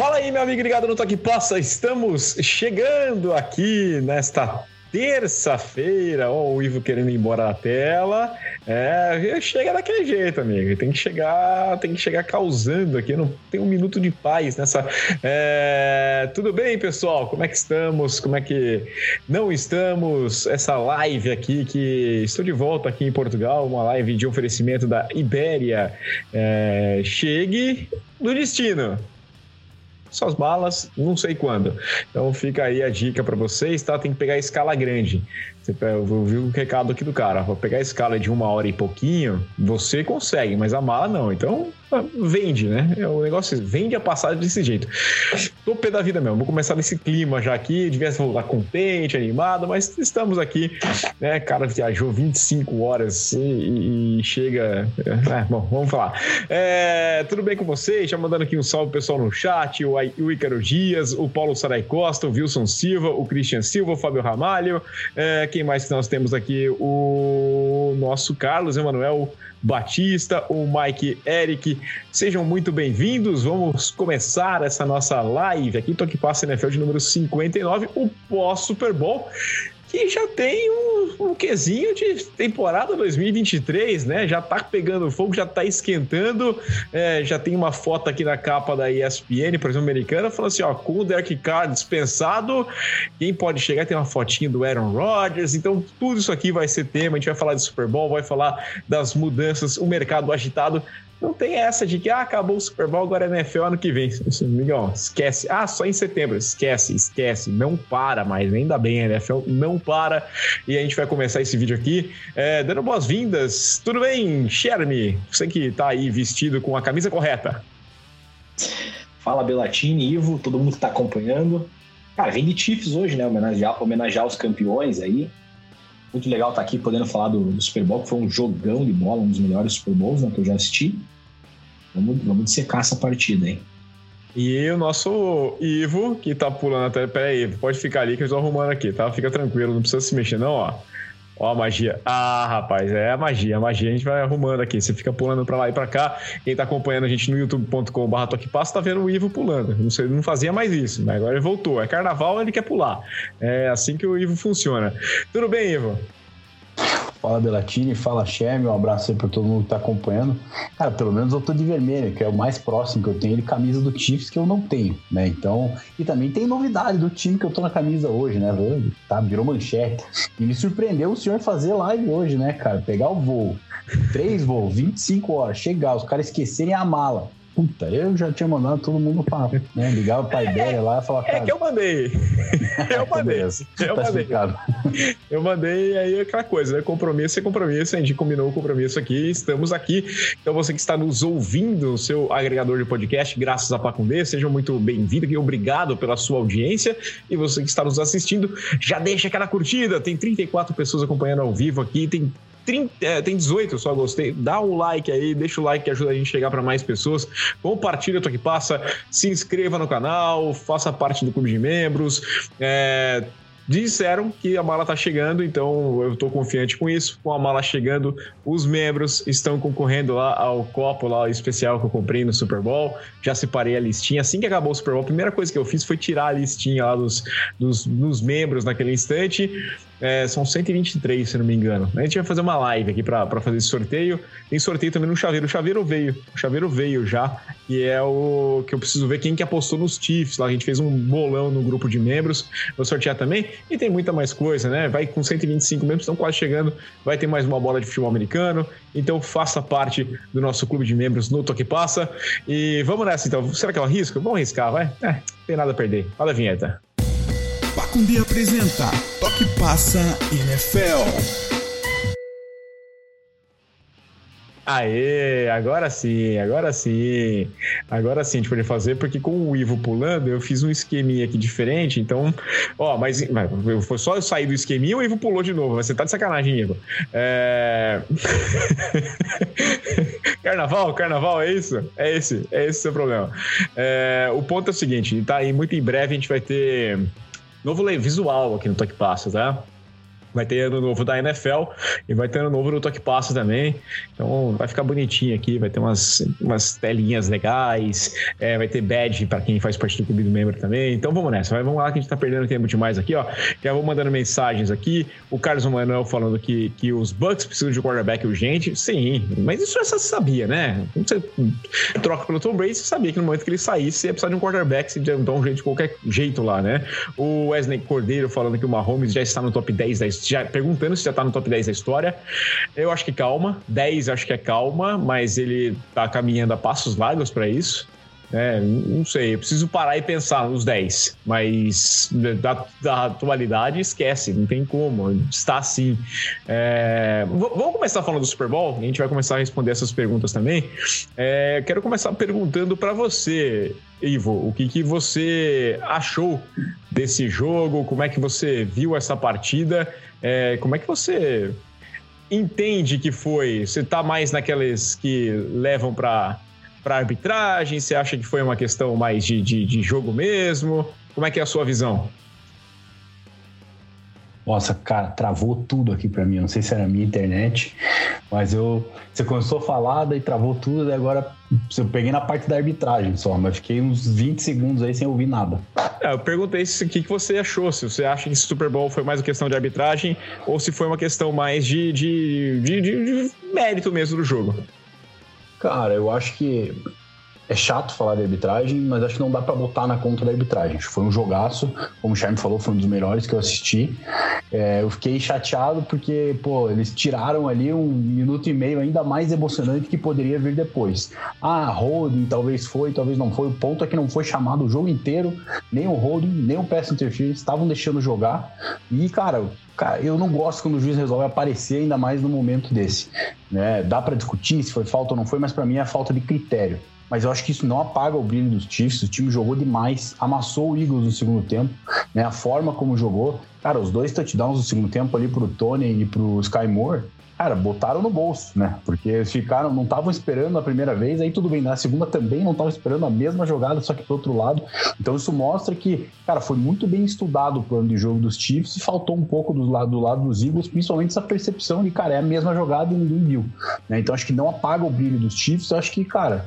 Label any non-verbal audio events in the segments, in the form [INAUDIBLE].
Fala aí, meu amigo ligado no Toque Passa. Estamos chegando aqui nesta terça-feira, ó, o Ivo querendo ir embora da tela. É, chega daquele jeito, amigo. Tem que chegar, tem que chegar causando aqui. Não tem um minuto de paz nessa. É, tudo bem, pessoal? Como é que estamos? Como é que não estamos? Essa live aqui que estou de volta aqui em Portugal, uma live de oferecimento da Ibéria. É, chegue no destino suas balas, não sei quando. Então fica aí a dica para vocês, tá? Tem que pegar a escala grande. Você viu o recado aqui do cara. Vou pegar a escala de uma hora e pouquinho, você consegue, mas a mala não. Então vende, né? É o negócio vende a passagem desse jeito. Tô pé da vida mesmo. Vou começar nesse clima já aqui. Devia voltar contente, animado, mas estamos aqui, né? Cara viajou 25 horas e, e chega. É, bom, vamos falar. É, tudo bem com vocês? Já mandando aqui um salve pessoal no chat: o, o Dias, o Paulo Sarai Costa, o Wilson Silva, o Christian Silva, o Fábio Ramalho. É, quem mais que nós temos aqui? O nosso Carlos Emanuel. Batista, o Mike Eric. Sejam muito bem-vindos. Vamos começar essa nossa live aqui, Toque Passa NFL de número 59, o pós-Super Bowl que já tem um, um de temporada 2023, né? Já tá pegando fogo, já tá esquentando. É, já tem uma foto aqui na capa da ESPN, por exemplo, americana, falando assim: ó, com o Derek Carr dispensado, quem pode chegar? Tem uma fotinha do Aaron Rodgers. Então, tudo isso aqui vai ser tema. A gente vai falar de Super Bowl, vai falar das mudanças, o mercado agitado. Não tem essa de que ah, acabou o Super Bowl, agora é NFL ano que vem. Amigão, esquece. Ah, só em setembro. Esquece, esquece. Não para mais. Ainda bem, a NFL não para. E a gente vai começar esse vídeo aqui é, dando boas-vindas. Tudo bem, Shermy? Você que tá aí vestido com a camisa correta. Fala, Belatini, Ivo, todo mundo que tá acompanhando. Cara, vem de Chiefs hoje, né? Homenagear, homenagear os campeões aí. Muito legal estar tá aqui podendo falar do, do, Super Bowl, que foi um jogão de bola, um dos melhores Super Bowls né, que eu já assisti. Vamos, vamos dissecar essa partida, hein? E o nosso Ivo, que tá pulando até. Pera aí, pode ficar ali que eu estou arrumando aqui, tá? Fica tranquilo, não precisa se mexer, não, ó. Ó a magia. Ah, rapaz, é a magia. A magia a gente vai arrumando aqui. Você fica pulando pra lá e pra cá. Quem tá acompanhando a gente no youtube.com.br toquepasso tá vendo o Ivo pulando. Não sei, não fazia mais isso, mas agora ele voltou. É carnaval, ele quer pular. É assim que o Ivo funciona. Tudo bem, Ivo? Fala Belatini, fala Cheme, um abraço aí pra todo mundo que tá acompanhando. Cara, pelo menos eu tô de vermelho, que é o mais próximo que eu tenho de camisa do Chiefs que eu não tenho, né? Então, e também tem novidade do time que eu tô na camisa hoje, né? Tá, virou manchete. E me surpreendeu o senhor fazer live hoje, né, cara? Pegar o voo, três voos, 25 horas, chegar, os caras esquecerem a mala Puta, eu já tinha mandado todo mundo pra né, ligar pra ideia lá e falar. É que eu mandei. [LAUGHS] Eu mandei. eu tá mandei. Eu mandei, [LAUGHS] aí é aquela coisa, né? Compromisso é compromisso, a gente combinou o compromisso aqui, estamos aqui. Então você que está nos ouvindo, seu agregador de podcast, graças a Pacundê, seja muito bem-vindo e obrigado pela sua audiência. E você que está nos assistindo, já deixa aquela curtida. Tem 34 pessoas acompanhando ao vivo aqui, tem 30, é, tem 18, só gostei. Dá um like aí, deixa o like que ajuda a gente a chegar para mais pessoas. Compartilha o que passa, se inscreva no canal, faça parte do clube de membros. É, disseram que a mala tá chegando, então eu tô confiante com isso. Com a mala chegando, os membros estão concorrendo lá ao copo lá especial que eu comprei no Super Bowl. Já separei a listinha. Assim que acabou o Super Bowl, a primeira coisa que eu fiz foi tirar a listinha lá dos, dos, dos membros naquele instante. É, são 123, se não me engano. A gente vai fazer uma live aqui para fazer esse sorteio. Tem sorteio também no chaveiro. O chaveiro veio. O chaveiro veio já. E é o que eu preciso ver quem que apostou nos Chiefs. Lá a gente fez um bolão no grupo de membros. Vou sortear também. E tem muita mais coisa, né? Vai com 125 membros, estão quase chegando. Vai ter mais uma bola de futebol americano. Então faça parte do nosso clube de membros no Toque Passa. E vamos nessa então. Será que eu arrisco? Vamos arriscar, vai? É, não tem nada a perder. Fala a vinheta. Pacundê apresenta Toque Passa NFL. Aê, agora sim, agora sim. Agora sim a gente pode fazer, porque com o Ivo pulando, eu fiz um esqueminha aqui diferente, então. Ó, mas, mas foi só eu sair do esqueminha o Ivo pulou de novo. Você tá de sacanagem, Ivo. É... [LAUGHS] carnaval, carnaval, é isso? É esse, é esse o seu problema. É... O ponto é o seguinte, tá aí muito em breve a gente vai ter novo visual aqui no Toque Passa, tá? Vai ter ano novo da NFL e vai ter ano novo do Toque Passa também. Então vai ficar bonitinho aqui, vai ter umas, umas telinhas legais, é, vai ter badge para quem faz parte do clube do membro também. Então vamos nessa, vai, vamos lá que a gente tá perdendo tempo demais aqui, ó. Já vou mandando mensagens aqui. O Carlos Manuel falando que, que os Bucks precisam de quarterback urgente. Sim, mas isso já se sabia, né? Quando você troca pelo Tom Brady, você sabia que no momento que ele saísse, ia precisar de um quarterback, se dar um jeito de qualquer jeito lá, né? O Wesley Cordeiro falando que o Mahomes já está no top 10 da já perguntando se já tá no top 10 da história. Eu acho que calma. 10 acho que é calma, mas ele tá caminhando a passos largos para isso. É, não sei, eu preciso parar e pensar nos 10, mas da, da atualidade esquece, não tem como, está assim. É, vamos começar falando do Super Bowl, a gente vai começar a responder essas perguntas também. É, quero começar perguntando para você, Ivo, o que, que você achou desse jogo, como é que você viu essa partida é, como é que você entende que foi? Você está mais naquelas que levam para para arbitragem? Você acha que foi uma questão mais de, de, de jogo mesmo? Como é que é a sua visão? Nossa, cara, travou tudo aqui para mim. Eu não sei se era a minha internet, mas eu. Você começou a falar, daí travou tudo, e agora eu peguei na parte da arbitragem só, mas fiquei uns 20 segundos aí sem ouvir nada. É, eu perguntei o que, que você achou, se você acha que esse Super Bowl foi mais uma questão de arbitragem ou se foi uma questão mais de, de, de, de, de mérito mesmo do jogo. Cara, eu acho que é chato falar de arbitragem, mas acho que não dá para botar na conta da arbitragem. Foi um jogaço, como o Charme falou, foi um dos melhores que eu assisti. É, eu fiquei chateado porque, pô, eles tiraram ali um minuto e meio ainda mais emocionante que poderia vir depois. Ah, holding talvez foi, talvez não foi. O ponto é que não foi chamado o jogo inteiro, nem o holding, nem o pass interference, estavam deixando jogar. E, cara, Cara, eu não gosto quando o juiz resolve aparecer, ainda mais no momento desse. Né? Dá para discutir se foi falta ou não foi, mas para mim é falta de critério mas eu acho que isso não apaga o brilho dos Chiefs. O time jogou demais, amassou o Eagles no segundo tempo, né? A forma como jogou, cara, os dois touchdowns no segundo tempo ali pro Tony e pro Sky Moore, cara, botaram no bolso, né? Porque ficaram, não estavam esperando a primeira vez, aí tudo bem, na segunda também não estavam esperando a mesma jogada, só que pro outro lado. Então isso mostra que, cara, foi muito bem estudado o plano de jogo dos Chiefs e faltou um pouco do lado, do lado dos Eagles, principalmente essa percepção de, cara, é a mesma jogada e ninguém viu. Né? Então acho que não apaga o brilho dos Chiefs, eu acho que, cara,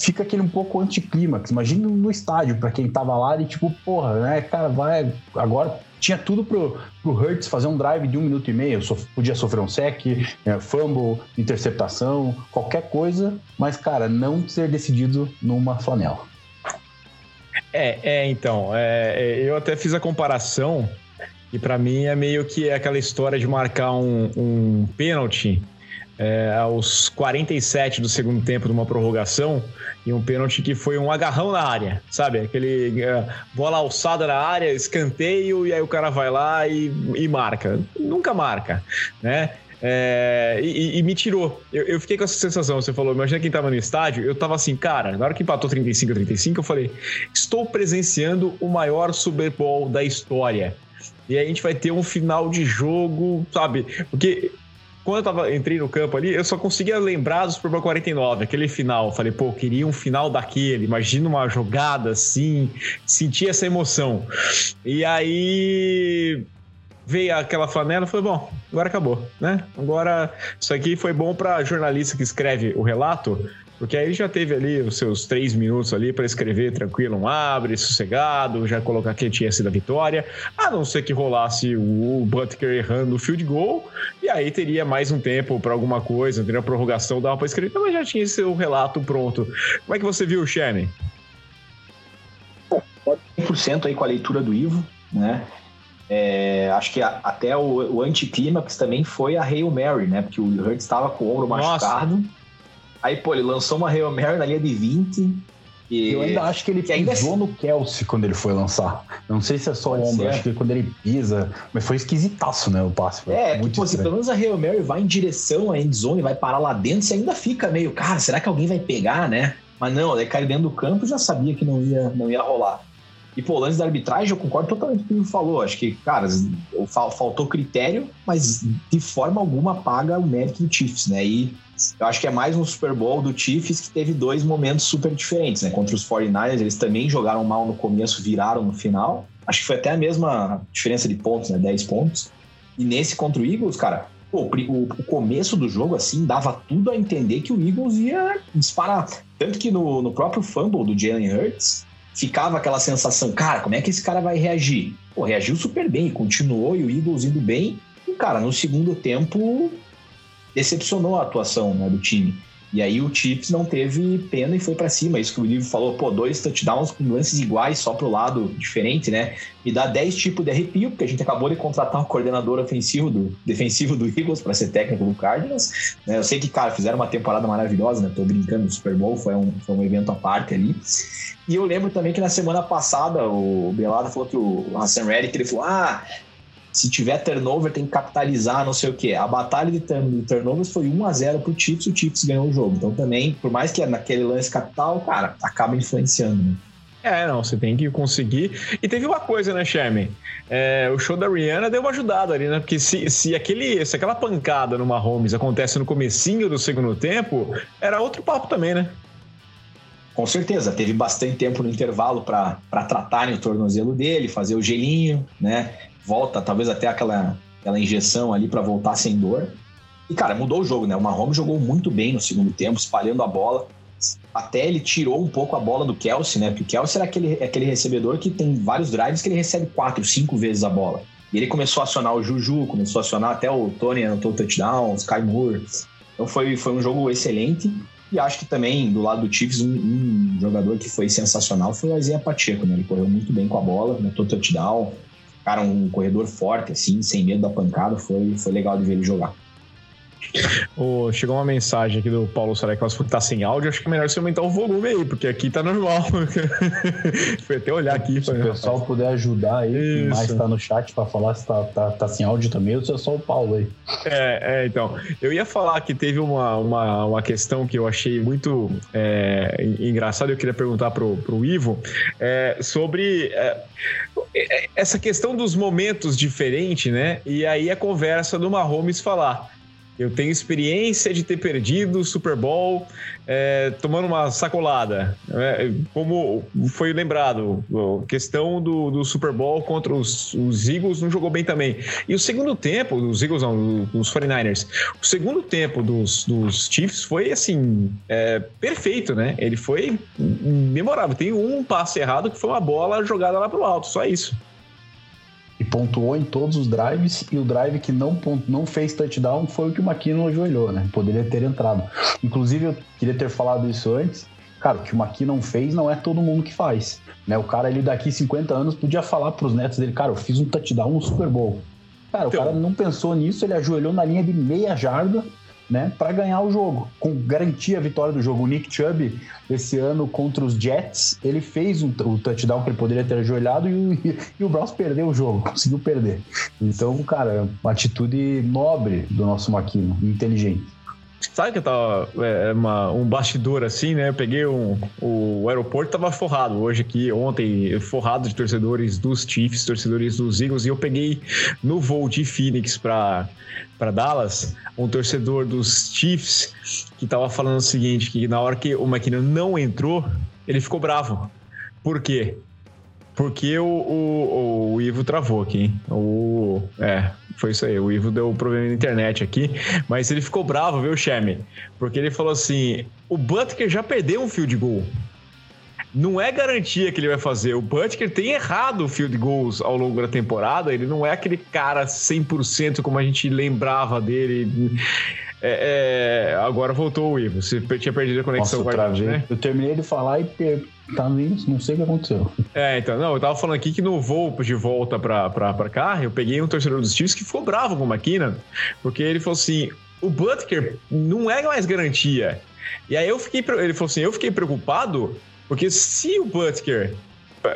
fica aquele um pouco anticlímax. Imagina no estádio, para quem tava lá, e tipo, porra, né, cara, vai. Agora tinha tudo pro, pro Hurts fazer um drive de um minuto e meio. Podia sofrer um sec, é, fumble, interceptação, qualquer coisa, mas, cara, não ser decidido numa flanela. É, é então, é, é eu até fiz a comparação, e para mim é meio que aquela história de marcar um, um pênalti é, aos 47 do segundo tempo de uma prorrogação e um pênalti que foi um agarrão na área, sabe? Aquele é, bola alçada na área, escanteio e aí o cara vai lá e, e marca. Nunca marca, né? É, e, e, me tirou. Eu, eu, fiquei com essa sensação. Você falou, imagina quem tava no estádio. Eu tava assim, cara, na hora que empatou 35 a 35, eu falei, estou presenciando o maior Super Bowl da história. E aí a gente vai ter um final de jogo, sabe? Porque quando eu tava, entrei no campo ali, eu só conseguia lembrar do Super Bowl 49, aquele final. Eu falei, pô, eu queria um final daquele. Imagina uma jogada assim, sentir essa emoção. E aí veio aquela flanela, foi bom, agora acabou, né? Agora isso aqui foi bom para jornalista que escreve o relato, porque aí ele já teve ali os seus três minutos ali para escrever tranquilo, um abre, sossegado, já colocar que tinha sido a vitória, a não ser que rolasse o Butker errando o field goal, e aí teria mais um tempo para alguma coisa, teria a prorrogação, dava para escrever, mas já tinha seu relato pronto. Como é que você viu, Shannon? 100% aí com a leitura do Ivo, né? É, acho que a, até o, o anticlímax também foi a Hail Mary, né? Porque o Hurts estava com o ombro Nossa. machucado. Aí, pô, ele lançou uma Hail Mary na linha de 20. E... Eu ainda acho que ele que pisou no Kelsey quando ele foi lançar. Não sei se é só o ombro, acho que quando ele pisa. Mas foi esquisitaço, né? O passe. É, muito tipo assim, pelo menos a Hail Mary vai em direção à endzone, vai parar lá dentro, você ainda fica meio, cara, será que alguém vai pegar, né? Mas não, ele caiu dentro do campo já sabia que não ia, não ia rolar. E, pô, o lance da arbitragem, eu concordo totalmente com o que ele falou. Acho que, cara, faltou critério, mas de forma alguma paga o mérito do Chiefs, né? E eu acho que é mais um Super Bowl do Chiefs que teve dois momentos super diferentes, né? Contra os 49ers, eles também jogaram mal no começo, viraram no final. Acho que foi até a mesma diferença de pontos, né? 10 pontos. E nesse contra o Eagles, cara, pô, o, o, começo do jogo, assim, dava tudo a entender que o Eagles ia disparar. Tanto que no, no próprio fumble do Jalen Hurts, ficava aquela sensação, cara, como é que esse cara vai reagir? Pô, reagiu super bem, continuou e o Eagles indo bem. E, cara, no segundo tempo, decepcionou a atuação né, do time. E aí o Chiefs não teve pena e foi para cima. Isso que o livro falou, pô, dois touchdowns com lances iguais, só pro lado diferente, né? Me dá 10 tipos de arrepio, porque a gente acabou de contratar um coordenador ofensivo do defensivo do Eagles para ser técnico do Cardinals. Né? Eu sei que, cara, fizeram uma temporada maravilhosa, né? Tô brincando do Super Bowl, foi um, foi um evento à parte ali. E eu lembro também que na semana passada o Belado falou que o Hassan Reddick ele falou: ah, se tiver turnover, tem que capitalizar, não sei o quê. A batalha de, turn turnovers foi 1 a 0 pro Chiefs e o Chiefs ganhou o jogo. Então também, por mais que é naquele lance capital, cara, acaba influenciando. Né? É, não, você tem que conseguir. E teve uma coisa, né, Sherman? É, o show da Rihanna deu uma ajudada ali, né? Porque se, se, aquele, se aquela pancada no Mahomes acontece no comecinho do segundo tempo, era outro papo também, né? Com certeza, teve bastante tempo no intervalo para tratarem o tornozelo dele, fazer o gelinho, né? Volta, talvez até aquela, aquela injeção ali para voltar sem dor. E, cara, mudou o jogo, né? O Mahomes jogou muito bem no segundo tempo, espalhando a bola. Até ele tirou um pouco a bola do Kelsey, né? Porque o Kelsey era aquele, aquele recebedor que tem vários drives que ele recebe quatro, cinco vezes a bola. E ele começou a acionar o Juju, começou a acionar até o Tony anotou o touchdown, o Sky Moore. Então foi, foi um jogo excelente. E acho que também, do lado do Chiefs, um, um jogador que foi sensacional foi o Isaiah Pacheco, né? Ele correu muito bem com a bola, anotou touchdown, cara, um corredor forte, assim, sem medo da pancada, foi, foi legal de ver ele jogar. Oh, chegou uma mensagem aqui do Paulo Sareclas que tá sem áudio. Acho que é melhor você aumentar o volume aí, porque aqui tá normal. [LAUGHS] Foi até olhar aqui. Se o pessoal rapaz. puder ajudar aí, Isso. mais tá no chat para falar se tá, tá, tá, sem áudio também, ou se é só o Paulo aí. É, é, então. Eu ia falar que teve uma, uma, uma questão que eu achei muito é, engraçada, eu queria perguntar pro, pro Ivo, é, sobre é, é, essa questão dos momentos diferentes, né? E aí a conversa do Mahomes falar eu tenho experiência de ter perdido o Super Bowl é, tomando uma sacolada. É, como foi lembrado, a questão do, do Super Bowl contra os, os, Eagles não jogou bem também. E o segundo tempo, dos Eagles não, dos 49ers, o segundo tempo dos, dos Chiefs foi assim, é, perfeito, né? Ele foi memorável. Tem um passe errado que foi uma bola jogada lá pro alto, só isso e pontuou em todos os drives e o drive que não, não fez touchdown foi o que o McKinnon ajoelhou, né? Poderia ter entrado. Inclusive, eu queria ter falado isso antes. Cara, o que o McKinnon fez não é todo mundo que faz. Né? O cara, ele daqui 50 anos, podia falar para os netos dele, cara, eu fiz um touchdown no Super Bowl. Cara, então... o cara não pensou nisso, ele ajoelhou na linha de meia jarda né, para ganhar o jogo, com garantia a vitória do jogo. O Nick Chubb, esse ano contra os Jets, ele fez o, o touchdown que ele poderia ter ajoelhado e o, [LAUGHS] e o Browns perdeu o jogo, conseguiu perder. Então, cara, uma atitude nobre do nosso Maquino, inteligente. Sabe que eu tava é, é, uma, um bastidor assim, né? Eu peguei um, o, aeroporto tava forrado hoje aqui, ontem, forrado de torcedores dos Chiefs, torcedores dos Eagles, e eu peguei no voo de Phoenix para Dallas um torcedor dos Chiefs que tava falando o seguinte: que na hora que o McKinnon não entrou, ele ficou bravo. Por quê? Porque o, o, o Ivo travou aqui. O, é, foi isso aí. O Ivo deu problema na internet aqui. Mas ele ficou bravo, viu, Cheme? Porque ele falou assim: o Butker já perdeu um field goal. Não é garantia que ele vai fazer. O Butker tem errado o field goals ao longo da temporada. Ele não é aquele cara 100% como a gente lembrava dele. É, é, agora voltou o Ivo. Você tinha perdido a conexão Nossa, com a gente, né? Eu terminei de falar e per... tá não sei o que aconteceu. É, então, não, eu tava falando aqui que no voo de volta pra, pra, pra cá, eu peguei um torcedor dos Chiefs que ficou bravo com o McKinnon, porque ele falou assim: o Butker não é mais garantia. E aí eu fiquei, ele falou assim: eu fiquei preocupado, porque se o Butker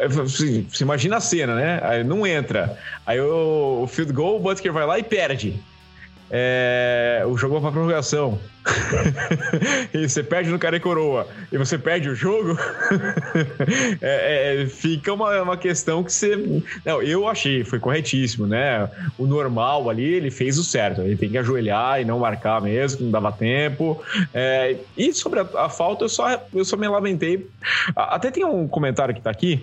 você imagina a cena, né? Aí não entra. Aí o, o field goal, o Butker vai lá e perde é, o jogo vai pra prorrogação. [LAUGHS] e você perde no cara e coroa e você perde o jogo, [LAUGHS] é, é, fica uma, uma questão que você. Não, eu achei, foi corretíssimo, né? O normal ali, ele fez o certo. Ele tem que ajoelhar e não marcar mesmo, não dava tempo. É, e sobre a, a, falta, eu só, eu só me lamentei. Até tem um comentário que tá aqui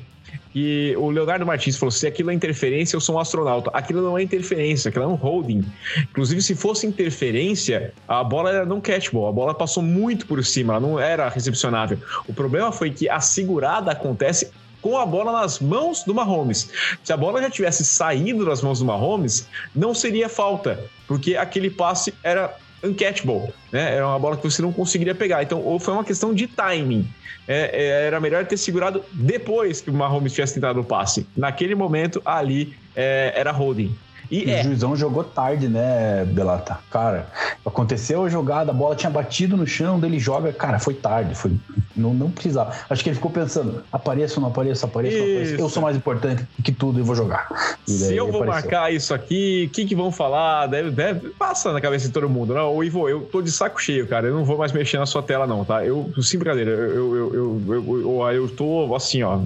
que o Leonardo Martins falou: se aquilo é interferência, eu sou um astronauta. Aquilo não é interferência, aquilo é um holding. Inclusive, se fosse interferência, a bola era não catchball, a bola passou muito por cima, ela não era recepcionável. O problema foi que a segurada acontece com a bola nas mãos do Mahomes. Se a bola já tivesse saído das mãos do Mahomes, não seria falta, porque aquele passe era uncatchable, né? Era uma bola que você não conseguiria pegar. Então, ou foi uma questão de timing. É, é, era melhor ter segurado depois que o Mahomes tivesse tentado o passe. Naquele momento, ali é, era holding. E, é. o juizão jogou tarde, né, Belata? Cara, aconteceu a jogada, a bola tinha batido no chão, dele joga, cara, foi tarde, foi não, não precisava. Acho que ele ficou pensando, apareça ou não apareça, apareça, apareça. Eu sou mais importante que tudo e vou jogar. E Se eu vou apareceu. marcar isso aqui, o que, que vão falar? Deve, deve, passa na cabeça de todo mundo. Não, o Ivo, eu tô de saco cheio, cara. Eu não vou mais mexer na sua tela, não, tá? Eu, sem brincadeira, eu, eu, eu, eu, eu, eu tô assim, ó,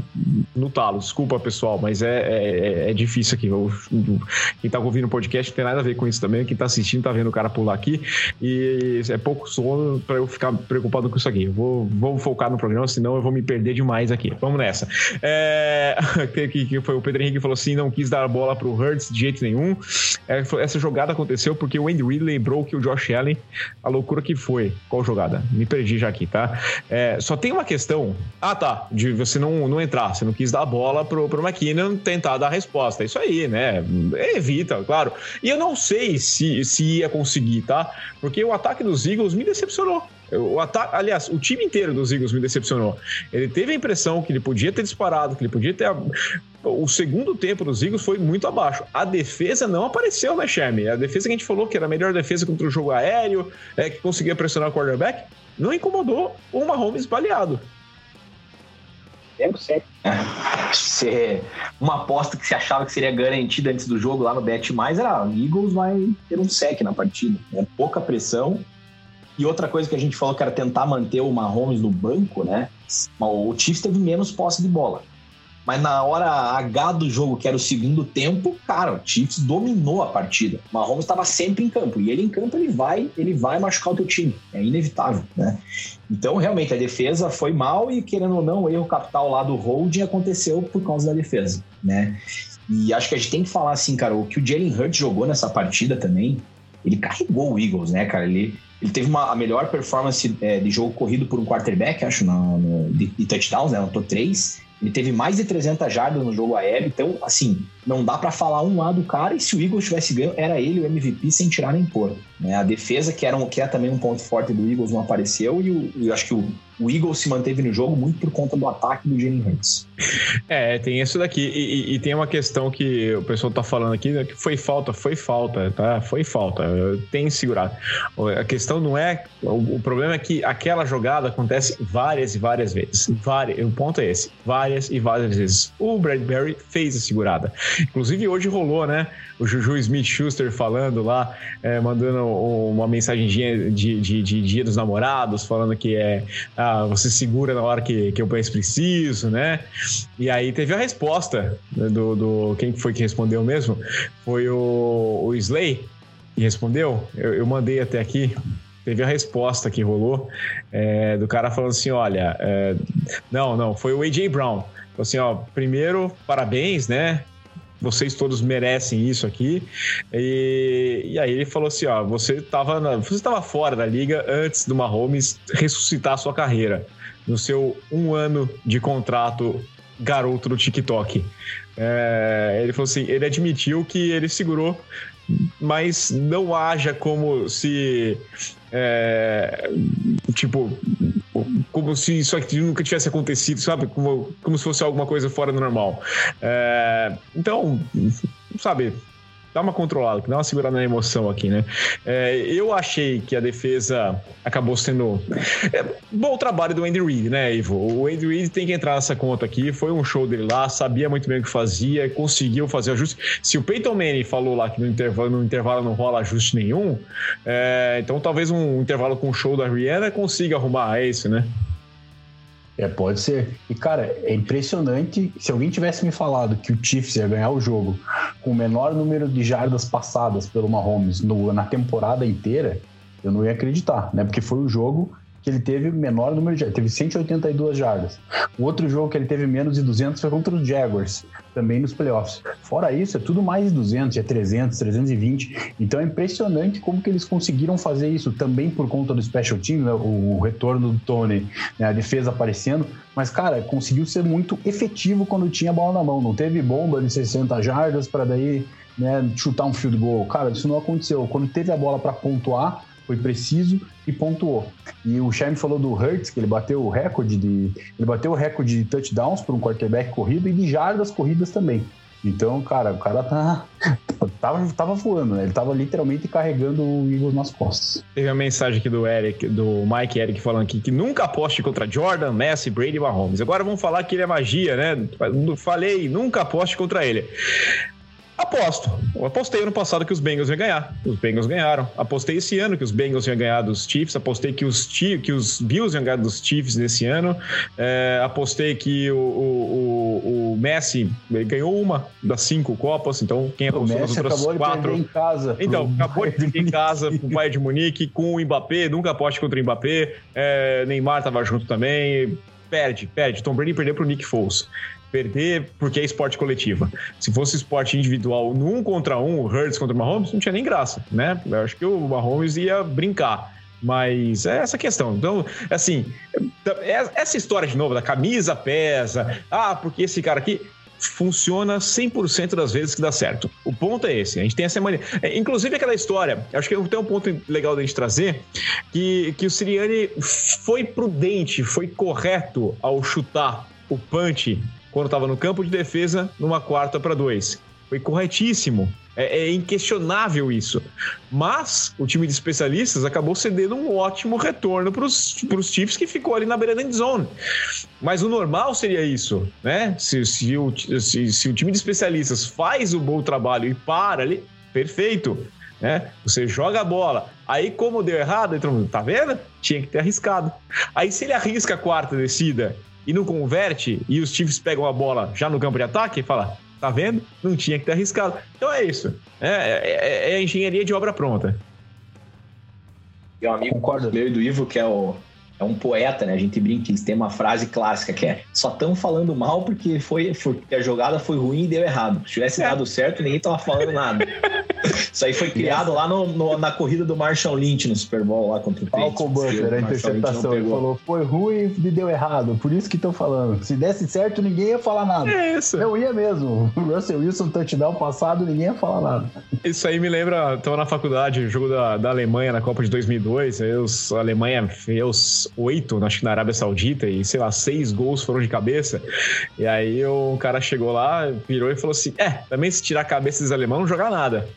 no talo. Desculpa, pessoal, mas é, é, é difícil aqui. Eu, quem tá ouvindo o podcast não tem nada a ver com isso também. Quem tá assistindo tá vendo o cara pular aqui. E é pouco sono pra eu ficar preocupado com isso aqui. Eu vou, vou focar no programa, senão eu vou me perder demais aqui. Vamos nessa. É, [LAUGHS] que, foi o Pedro Henrique falou assim: não quis dar a bola pro Hurts de jeito nenhum. É, essa jogada aconteceu porque o Andy Reid lembrou que o Josh Allen, a loucura que foi. Qual jogada? Me perdi já aqui, tá? É, só tem uma questão. Ah, tá. De você não, não entrar. Você não quis dar a bola pro, pro McKinnon tentar dar a resposta. É isso aí, né? Evita, claro. E eu não sei se, se ia conseguir, tá? Porque o ataque dos Eagles me decepcionou. O ataque, aliás, o time inteiro dos Eagles me decepcionou. Ele teve a impressão que ele podia ter disparado, que ele podia ter. O segundo tempo dos Eagles foi muito abaixo. A defesa não apareceu, né, Chame? A defesa que a gente falou que era a melhor defesa contra o jogo aéreo, é, que conseguia pressionar o quarterback, não incomodou o Mahomes baleado. Tempo certo. Você, uma aposta que você achava que seria garantida antes do jogo lá no Bet Mais era o Eagles vai ter um sec na partida. É pouca pressão e outra coisa que a gente falou que era tentar manter o Mahomes no banco, né? O Chiefs teve menos posse de bola. Mas na hora H do jogo, que era o segundo tempo, cara, o Chiefs dominou a partida. O Mahomes estava sempre em campo. E ele em campo, ele vai, ele vai machucar o teu time. É inevitável, né? Então, realmente, a defesa foi mal e, querendo ou não, o erro capital lá do holding aconteceu por causa da defesa, né? E acho que a gente tem que falar assim, cara, o que o Jalen Hurts jogou nessa partida também, ele carregou o Eagles, né, cara? Ele, ele teve uma, a melhor performance é, de jogo corrido por um quarterback, acho, no, de, de, touchdowns, né? Anotou três. Ele teve mais de 300 jardas no jogo aéreo, então, assim, não dá para falar um lado do cara, e se o Eagles tivesse ganho, era ele o MVP sem tirar nem pôr. Né? A defesa, que, era um, que é também um ponto forte do Eagles, não apareceu, e, o, eu acho que o, o Eagles se manteve no jogo muito por conta do ataque do Jalen Hurts. É, tem isso daqui, e, e, e, tem uma questão que o pessoal tá falando aqui, né, que foi falta, foi falta, tá? Foi falta, tem segurado. A questão não é, o, o problema é que aquela jogada acontece várias e várias vezes, várias, o ponto é esse, várias e várias vezes. O Bradbury fez a segurada. Inclusive hoje rolou, né? O Juju Smith Schuster falando lá, é, mandando uma mensagem de, de, de, de, Dia dos Namorados, falando que é ah, você segura na hora que, que eu mais preciso, né? E aí teve a resposta né, do, do. Quem foi que respondeu mesmo? Foi o, o Slay que respondeu. Eu, eu mandei até aqui teve a resposta que rolou é, do cara falando assim: olha, é, não, não, foi o AJ Brown. Assim, ó, primeiro, parabéns, né? Vocês todos merecem isso aqui. E, e aí ele falou assim: ó, você estava você tava fora da liga antes do Mahomes ressuscitar a sua carreira. No seu um ano de contrato garoto do TikTok. É, ele falou assim: ele admitiu que ele segurou, mas não haja como se. É, tipo, como se isso aqui nunca tivesse acontecido, sabe? Como, como se fosse alguma coisa fora do normal. É, então, sabe, dá uma controlada, dá uma segurada na emoção aqui, né? É, eu achei que a defesa acabou sendo. É, bom trabalho do Andy Reid, né, Ivo? O Andy Reid tem que entrar nessa conta aqui. Foi um show dele lá, sabia muito bem o que fazia, conseguiu fazer ajuste. Se o Peyton Manning falou lá que no intervalo, no intervalo não rola ajuste nenhum, é, então talvez um intervalo com o show da Rihanna consiga arrumar isso, né? É, pode ser. E, cara, é impressionante. Se alguém tivesse me falado que o Chiefs ia ganhar o jogo com o menor número de jardas passadas pelo Mahomes no, na temporada inteira, eu não ia acreditar, né? Porque foi o jogo que ele teve menor número de jardas, teve 182 jardas. O outro jogo que ele teve menos de 200 foi contra os Jaguars, também nos playoffs. Fora isso, é tudo mais de 200, é 300, 320. Então é impressionante como que eles conseguiram fazer isso, também por conta do special team, né? o retorno do Tony, né? a defesa aparecendo. Mas, cara, conseguiu ser muito efetivo quando tinha a bola na mão. Não teve bomba de 60 jardas para daí né, chutar um field goal. Cara, isso não aconteceu. Quando teve a bola para pontuar, foi preciso e pontuou. E o Sherman falou do Hurts, que ele bateu o recorde de. Ele bateu o recorde de touchdowns por um quarterback corrido e de jardas corridas também. Então, cara, o cara tá. [LAUGHS] Tava, tava voando, né? Ele tava literalmente carregando o Eagles nas costas. Teve uma mensagem aqui do Eric, do Mike Eric falando aqui que nunca aposte contra Jordan, Messi, Brady e Mahomes. Agora vamos falar que ele é magia, né? Falei, nunca aposte contra ele. Aposto. Eu apostei ano passado que os Bengals iam ganhar. Os Bengals ganharam. Apostei esse ano que os Bengals iam ganhar dos Chiefs. Apostei que os, que os Bills iam ganhar dos Chiefs nesse ano. É, apostei que o, o, o, Messi ganhou uma das cinco Copas. Então, quem apostou nas outras quatro. em casa. Então, acabou de perder em casa com o Bayern de Munique, com o Mbappé. Nunca aposte contra o Mbappé. É, Neymar estava junto também. Perde, perde. Tom Brady perdeu para o Nick Foles perder porque é esporte coletiva. Se fosse esporte individual, num contra um, o Hurts contra o Mahomes, não tinha nem graça, né? Eu acho que o Mahomes ia brincar. Mas é essa questão. Então, assim, é, essa história de novo da camisa pesa, ah, porque esse cara aqui funciona 100% das vezes que dá certo. O ponto é esse. A gente tem essa mania. É, inclusive aquela história, acho que tem um ponto legal da gente trazer, que, que o Siriani foi prudente, foi correto ao chutar o punch quando estava no campo de defesa, numa quarta para dois. Foi corretíssimo. É, é, inquestionável isso. Mas o time de especialistas acabou cedendo um ótimo retorno para os Chiefs que ficou ali na beira da end zone. Mas o normal seria isso, né? Se, se, o, se, se o time de especialistas faz o bom trabalho e para ali, perfeito. Né? Você joga a bola. Aí, como deu errado, então, tá vendo? Tinha que ter arriscado. Aí, se ele arrisca a quarta descida e não converte, e os Chiefs pegam a bola já no campo de ataque e fala: tá vendo? Não tinha que ter arriscado. Então é isso. É, é, é a engenharia de obra pronta. Tem um amigo brasileiro do Ivo que é o é um poeta, né? A gente brinca, eles têm uma frase clássica que é: só estão falando mal porque foi, foi, a jogada foi ruim e deu errado. Se tivesse é. dado certo, ninguém tava falando nada. [LAUGHS] Isso aí foi criado lá no, no, na corrida do Marshall Lynch no Super Bowl lá contra o Falcon Butler, a interceptação. Ele falou: foi ruim e deu errado. Por isso que estão falando. Se desse certo, ninguém ia falar nada. É isso. Eu ia mesmo. O Russell Wilson touchdown passado, ninguém ia falar nada. Isso aí me lembra, estava na faculdade, o jogo da, da Alemanha na Copa de 2002. Aí os, a Alemanha fez oito, acho que na Arábia Saudita, e sei lá, seis gols foram de cabeça. E aí o cara chegou lá, virou e falou assim: É, também se tirar a cabeça dos alemães, não jogar nada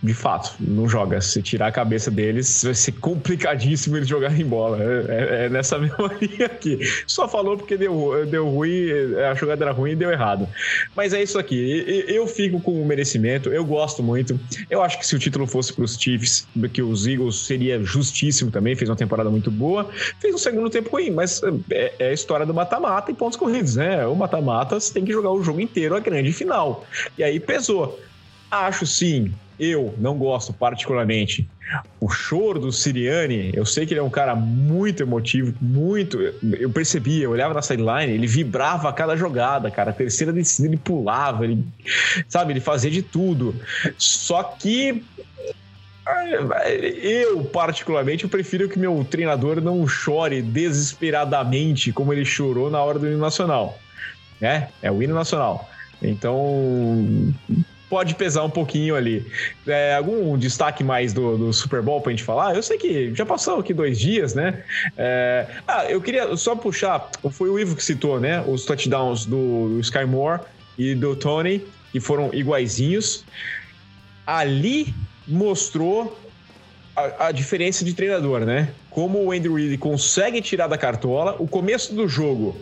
de fato, não joga. Se tirar a cabeça deles, vai ser complicadíssimo eles jogarem bola. É, é, é nessa [LAUGHS] mesma linha aqui. Só falou porque deu, deu ruim, a jogada era ruim e deu errado. Mas é isso aqui. Eu fico com o merecimento, eu gosto muito. Eu acho que se o título fosse para os Chiefs, que os Eagles seria justíssimo também, fez uma temporada muito boa. Fez um segundo tempo ruim, mas é, é a história do mata-mata e pontos corridos, né? O mata-mata você tem que jogar o jogo inteiro, a grande final. E aí pesou. Acho sim eu não gosto particularmente. O choro do Siriani, eu sei que ele é um cara muito emotivo, muito. Eu percebia, eu olhava na sideline, ele vibrava a cada jogada, cara. A terceira descida ele pulava, ele, sabe, ele fazia de tudo. Só que eu, particularmente, eu prefiro que meu treinador não chore desesperadamente como ele chorou na hora do hino nacional. É, é o hino nacional. Então, pode pesar um pouquinho ali. É, algum destaque mais do, do, Super Bowl pra gente falar? Eu sei que já passou aqui dois dias, né? É, ah, eu queria só puxar, foi o Ivo que citou, né? Os touchdowns do, do Sky Moore e do Tony, que foram iguaizinhos. Ali mostrou a, a, diferença de treinador, né? Como o Andrew Reid consegue tirar da cartola. O começo do jogo,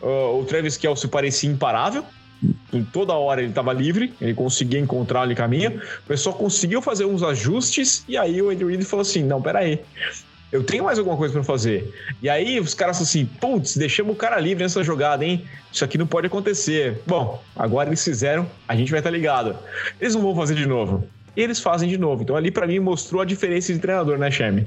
uh, o Travis Kelce parecia imparável, toda hora ele estava livre, ele conseguia encontrar ali caminho. O pessoal conseguiu fazer uns ajustes e aí o Andy Reid falou assim: não, peraí. Eu tenho mais alguma coisa para fazer. E aí os caras assim, putz, deixamos o cara livre nessa jogada, hein? Isso aqui não pode acontecer. Bom, agora eles fizeram, a gente vai estar tá ligado. Eles não vão fazer de novo. E eles fazem de novo. Então ali para mim mostrou a diferença de treinador, né, Chame?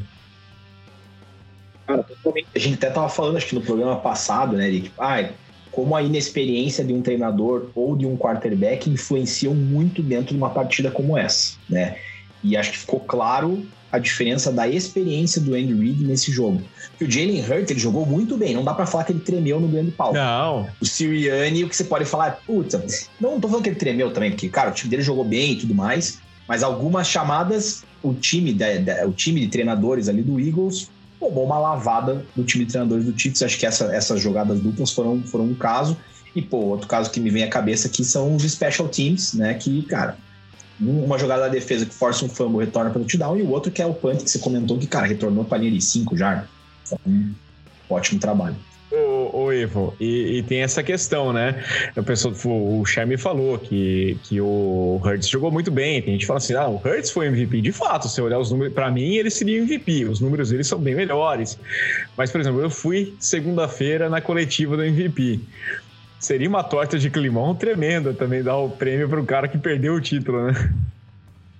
Cara, totalmente. A gente até tava falando, acho que no programa passado, né, de tipo, ah, como a inexperiência de um treinador ou de um quarterback influenciam muito dentro de uma partida como essa, né? E acho que ficou claro a diferença da experiência do Andy Reid nesse jogo. Porque o Jalen Hurts, ele jogou muito bem, não dá para falar que ele tremeu no grande palco. Não. O Sirianni, o que você pode falar, puta, não tô falando que ele tremeu também, porque, cara, o time dele jogou bem e tudo mais, mas algumas chamadas, o time, da, da, o time de treinadores ali do Eagles tomou uma lavada do time de treinadores do Chiefs. Acho que essa, essas jogadas duplas foram, foram um caso. E, pô, outro caso que me vem à cabeça aqui são os special teams, né? Que, cara, uma jogada da defesa que força um fumble, retorna para o touchdown, e o outro que é o punt que você comentou que, cara, retornou para a linha de 5 já. Um ótimo trabalho. Ô, ô Ivo, e, e, tem essa questão, né? O, pessoal, o Sherman falou que, que o Hurts jogou muito bem. Tem gente que fala assim: ah, o Hurts foi MVP. De fato, se olhar os números, para mim, ele seria MVP. Os números dele são bem melhores. Mas, por exemplo, eu fui segunda-feira na coletiva do MVP. Seria uma torta de climão tremenda também dar o prêmio para o cara que perdeu o título, né?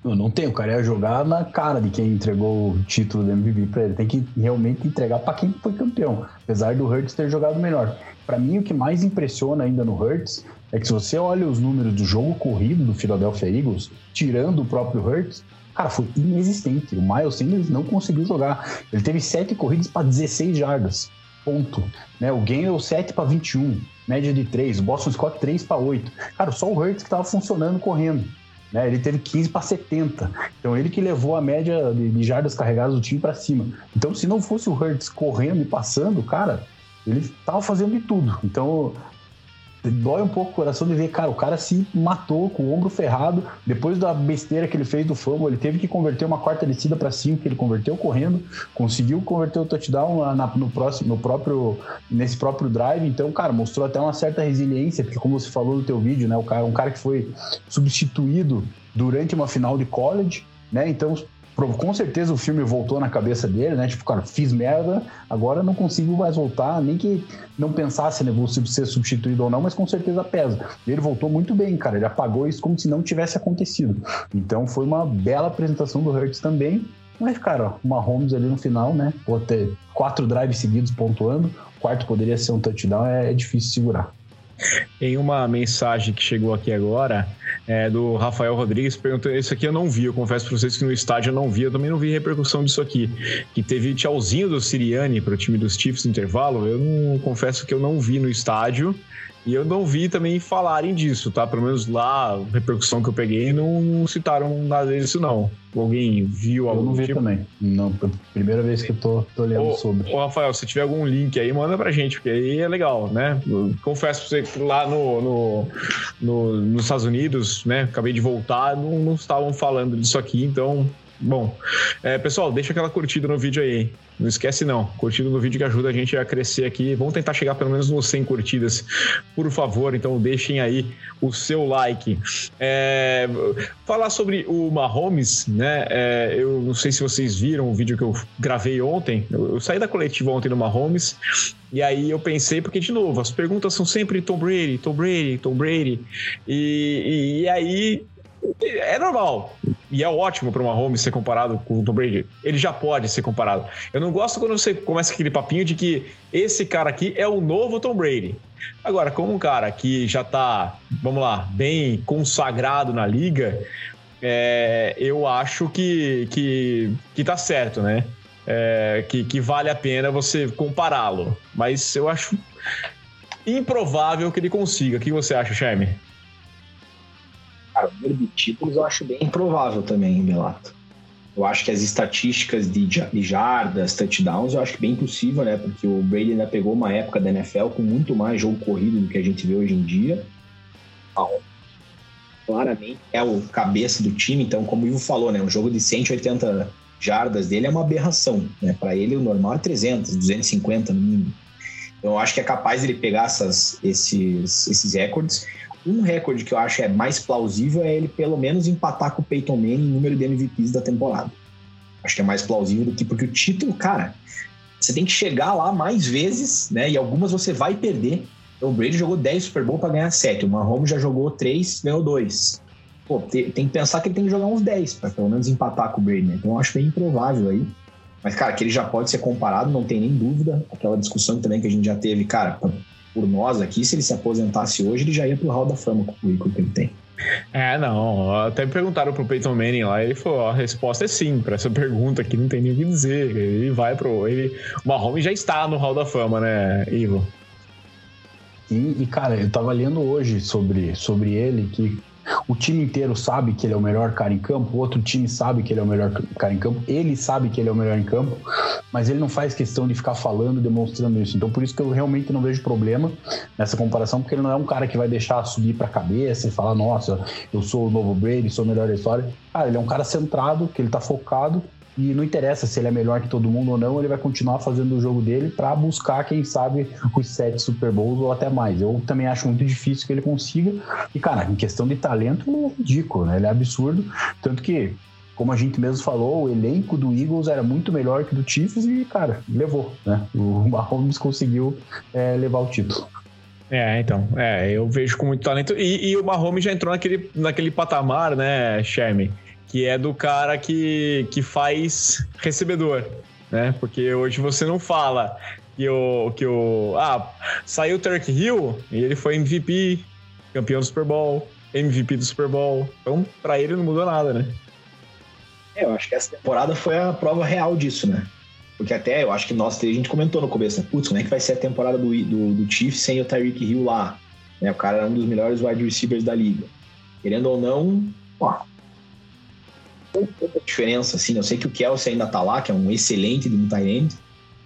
Não, não tem, o cara ia jogar na cara de quem entregou o título do MVP para ele. Tem que realmente entregar para quem foi campeão, apesar do Hurts ter jogado melhor. Para mim, o que mais impressiona ainda no Hurts é que se você olha os números do jogo corrido do Philadelphia Eagles, tirando o próprio Hurts, cara, foi inexistente. O Miles Sanders não conseguiu jogar. Ele teve sete corridas para 16 jardas. Ponto. Né? O Gainwell 7 para 21, média de 3. O Boston Scott 3 para 8. Cara, só o Hurts que estava funcionando correndo. Né? Ele teve 15 para 70. Então ele que levou a média de, de jardas carregadas do time para cima. Então se não fosse o Hurts correndo e passando, cara, ele estava fazendo de tudo. Então dói um pouco o coração de ver, cara, o cara se matou com o ombro ferrado. Depois da besteira que ele fez do fumble, ele teve que converter uma quarta descida para cima, que ele converteu correndo, conseguiu converter o touchdown na, no próximo, no próprio, nesse próprio drive. Então, cara, mostrou até uma certa resiliência, porque como você falou no teu vídeo, né, o cara, um cara que foi substituído durante uma final de college, né? Então com certeza o filme voltou na cabeça dele, né? Tipo, cara, fiz merda, agora não consigo mais voltar, nem que não pensasse, né, vou ser substituído ou não, mas com certeza pesa. Ele voltou muito bem, cara, ele apagou isso como se não tivesse acontecido. Então foi uma bela apresentação do Hurts também. Mas, cara, uma Holmes ali no final, né? Pô, ter quatro drives seguidos pontuando, quarto poderia ser um touchdown, é, é difícil segurar. Em uma mensagem que chegou aqui agora, é, do Rafael Rodrigues, perguntou: Isso aqui eu não vi, eu confesso para vocês que no estádio eu não vi, eu também não vi repercussão disso aqui. Que teve tchauzinho do Siriani para o time dos Chiefs no intervalo, eu não confesso que eu não vi no estádio. E eu não vi também falarem disso, tá? Pelo menos lá, a repercussão que eu peguei, não citaram nada disso, não. Alguém viu algo? Eu não vi tipo? também. Não, primeira vez que eu tô, tô lendo ô, sobre. Ô, Rafael, se tiver algum link aí, manda pra gente, porque aí é legal, né? Confesso pra você que lá no, no, no, nos Estados Unidos, né? Acabei de voltar, não, não estavam falando disso aqui, então Bom, é, pessoal, deixa aquela curtida no vídeo aí. Não esquece não, curtida no vídeo que ajuda a gente a crescer aqui. Vamos tentar chegar pelo menos nos 100 curtidas, por favor. Então deixem aí o seu like. É, falar sobre o Mahomes, né? É, eu não sei se vocês viram o vídeo que eu gravei ontem. Eu, eu saí da coletiva ontem no Mahomes e aí eu pensei, porque de novo, as perguntas são sempre Tom Brady, Tom Brady, Tom Brady. E, e, e aí é normal. E é ótimo para uma home ser comparado com o Tom Brady. Ele já pode ser comparado. Eu não gosto quando você começa aquele papinho de que esse cara aqui é o novo Tom Brady. Agora, como um cara que já está, vamos lá, bem consagrado na liga, é, eu acho que, que, que tá certo, né? É, que, que vale a pena você compará-lo. Mas eu acho improvável que ele consiga. O que você acha, Chaime? Cara, o número de títulos eu acho bem improvável também, Belato. Eu acho que as estatísticas de, jardas, touchdowns, eu acho que bem possível, né? Porque o Brady ainda pegou uma época da NFL com muito mais jogo corrido do que a gente vê hoje em dia. Então, claramente é o cabeça do time, então, como o Ivo falou, né? Um jogo de 180 jardas dele é uma aberração, né? Para ele, o normal é 300, 250 no mínimo. Então, eu acho que é capaz de ele pegar essas, esses, esses recordes. Um recorde que eu acho é mais plausível é ele pelo menos empatar com o Peyton Manning em número de MVPs da temporada. Acho que é mais plausível do que porque o título, cara, você tem que chegar lá mais vezes, né? E algumas você vai perder. O Brady jogou 10 Super Bowl para ganhar 7. O Mahomes já jogou 3, ganhou 2. Pô, tem, tem, que pensar que ele tem que jogar uns 10 para pelo menos empatar com o Brady, né? Então eu acho bem improvável aí. Mas, cara, que ele já pode ser comparado, não tem nem dúvida. Aquela discussão também que a gente já teve, cara, por nós aqui, se ele se aposentasse hoje, ele já ia pro Hall da Fama com o currículo que ele tem. É, não. Até me perguntaram pro Peyton Manning lá, ele falou: a resposta é sim para essa [LAUGHS] pergunta aqui, não tem nem o que dizer. Ele vai pro. Ele, o Mahomes já está no Hall da Fama, né, Ivo? E, e, cara, eu tava lendo hoje sobre, sobre ele que o time inteiro sabe que ele é o melhor cara em campo, o outro time sabe que ele é o melhor cara em campo, ele sabe que ele é o melhor em campo, mas ele não faz questão de ficar falando, demonstrando isso. Então, por isso que eu realmente não vejo problema nessa comparação, porque ele não é um cara que vai deixar subir para a cabeça e falar: nossa, eu sou o novo Brady, sou o melhor da história. Cara, ele é um cara centrado, que ele tá focado e não interessa se ele é melhor que todo mundo ou não, ele vai continuar fazendo o jogo dele para buscar, quem sabe, os sete Super Bowls ou até mais. Eu também acho muito difícil que ele consiga. E, cara, em questão de talento, é ridículo, né? Ele é absurdo. Tanto que, como a gente mesmo falou, o elenco do Eagles era muito melhor que do Chiefs e, cara, levou, né? O [LAUGHS] Mahomes conseguiu é, levar o título. É, então, é, eu vejo com muito talento. E, e o Mahomes já entrou naquele, naquele patamar, né, Sherman? Que é do cara que, que faz recebedor, né? Porque hoje você não fala que o que o ah, saiu o Turk Hill e ele foi MVP, campeão do Super Bowl, MVP do Super Bowl. Então, para ele não mudou nada, né? É, eu acho que essa temporada foi a prova real disso, né? Porque até eu acho que nós a gente comentou no começo, né? Putz, como é que vai ser a temporada do, do, do Chiefs sem o Tyreek Hill lá? Né? O cara era um dos melhores wide receivers da liga. Querendo ou não, ó, pouca diferença, assim. Eu sei que o Kelsey ainda tá lá, que é um excelente de um tight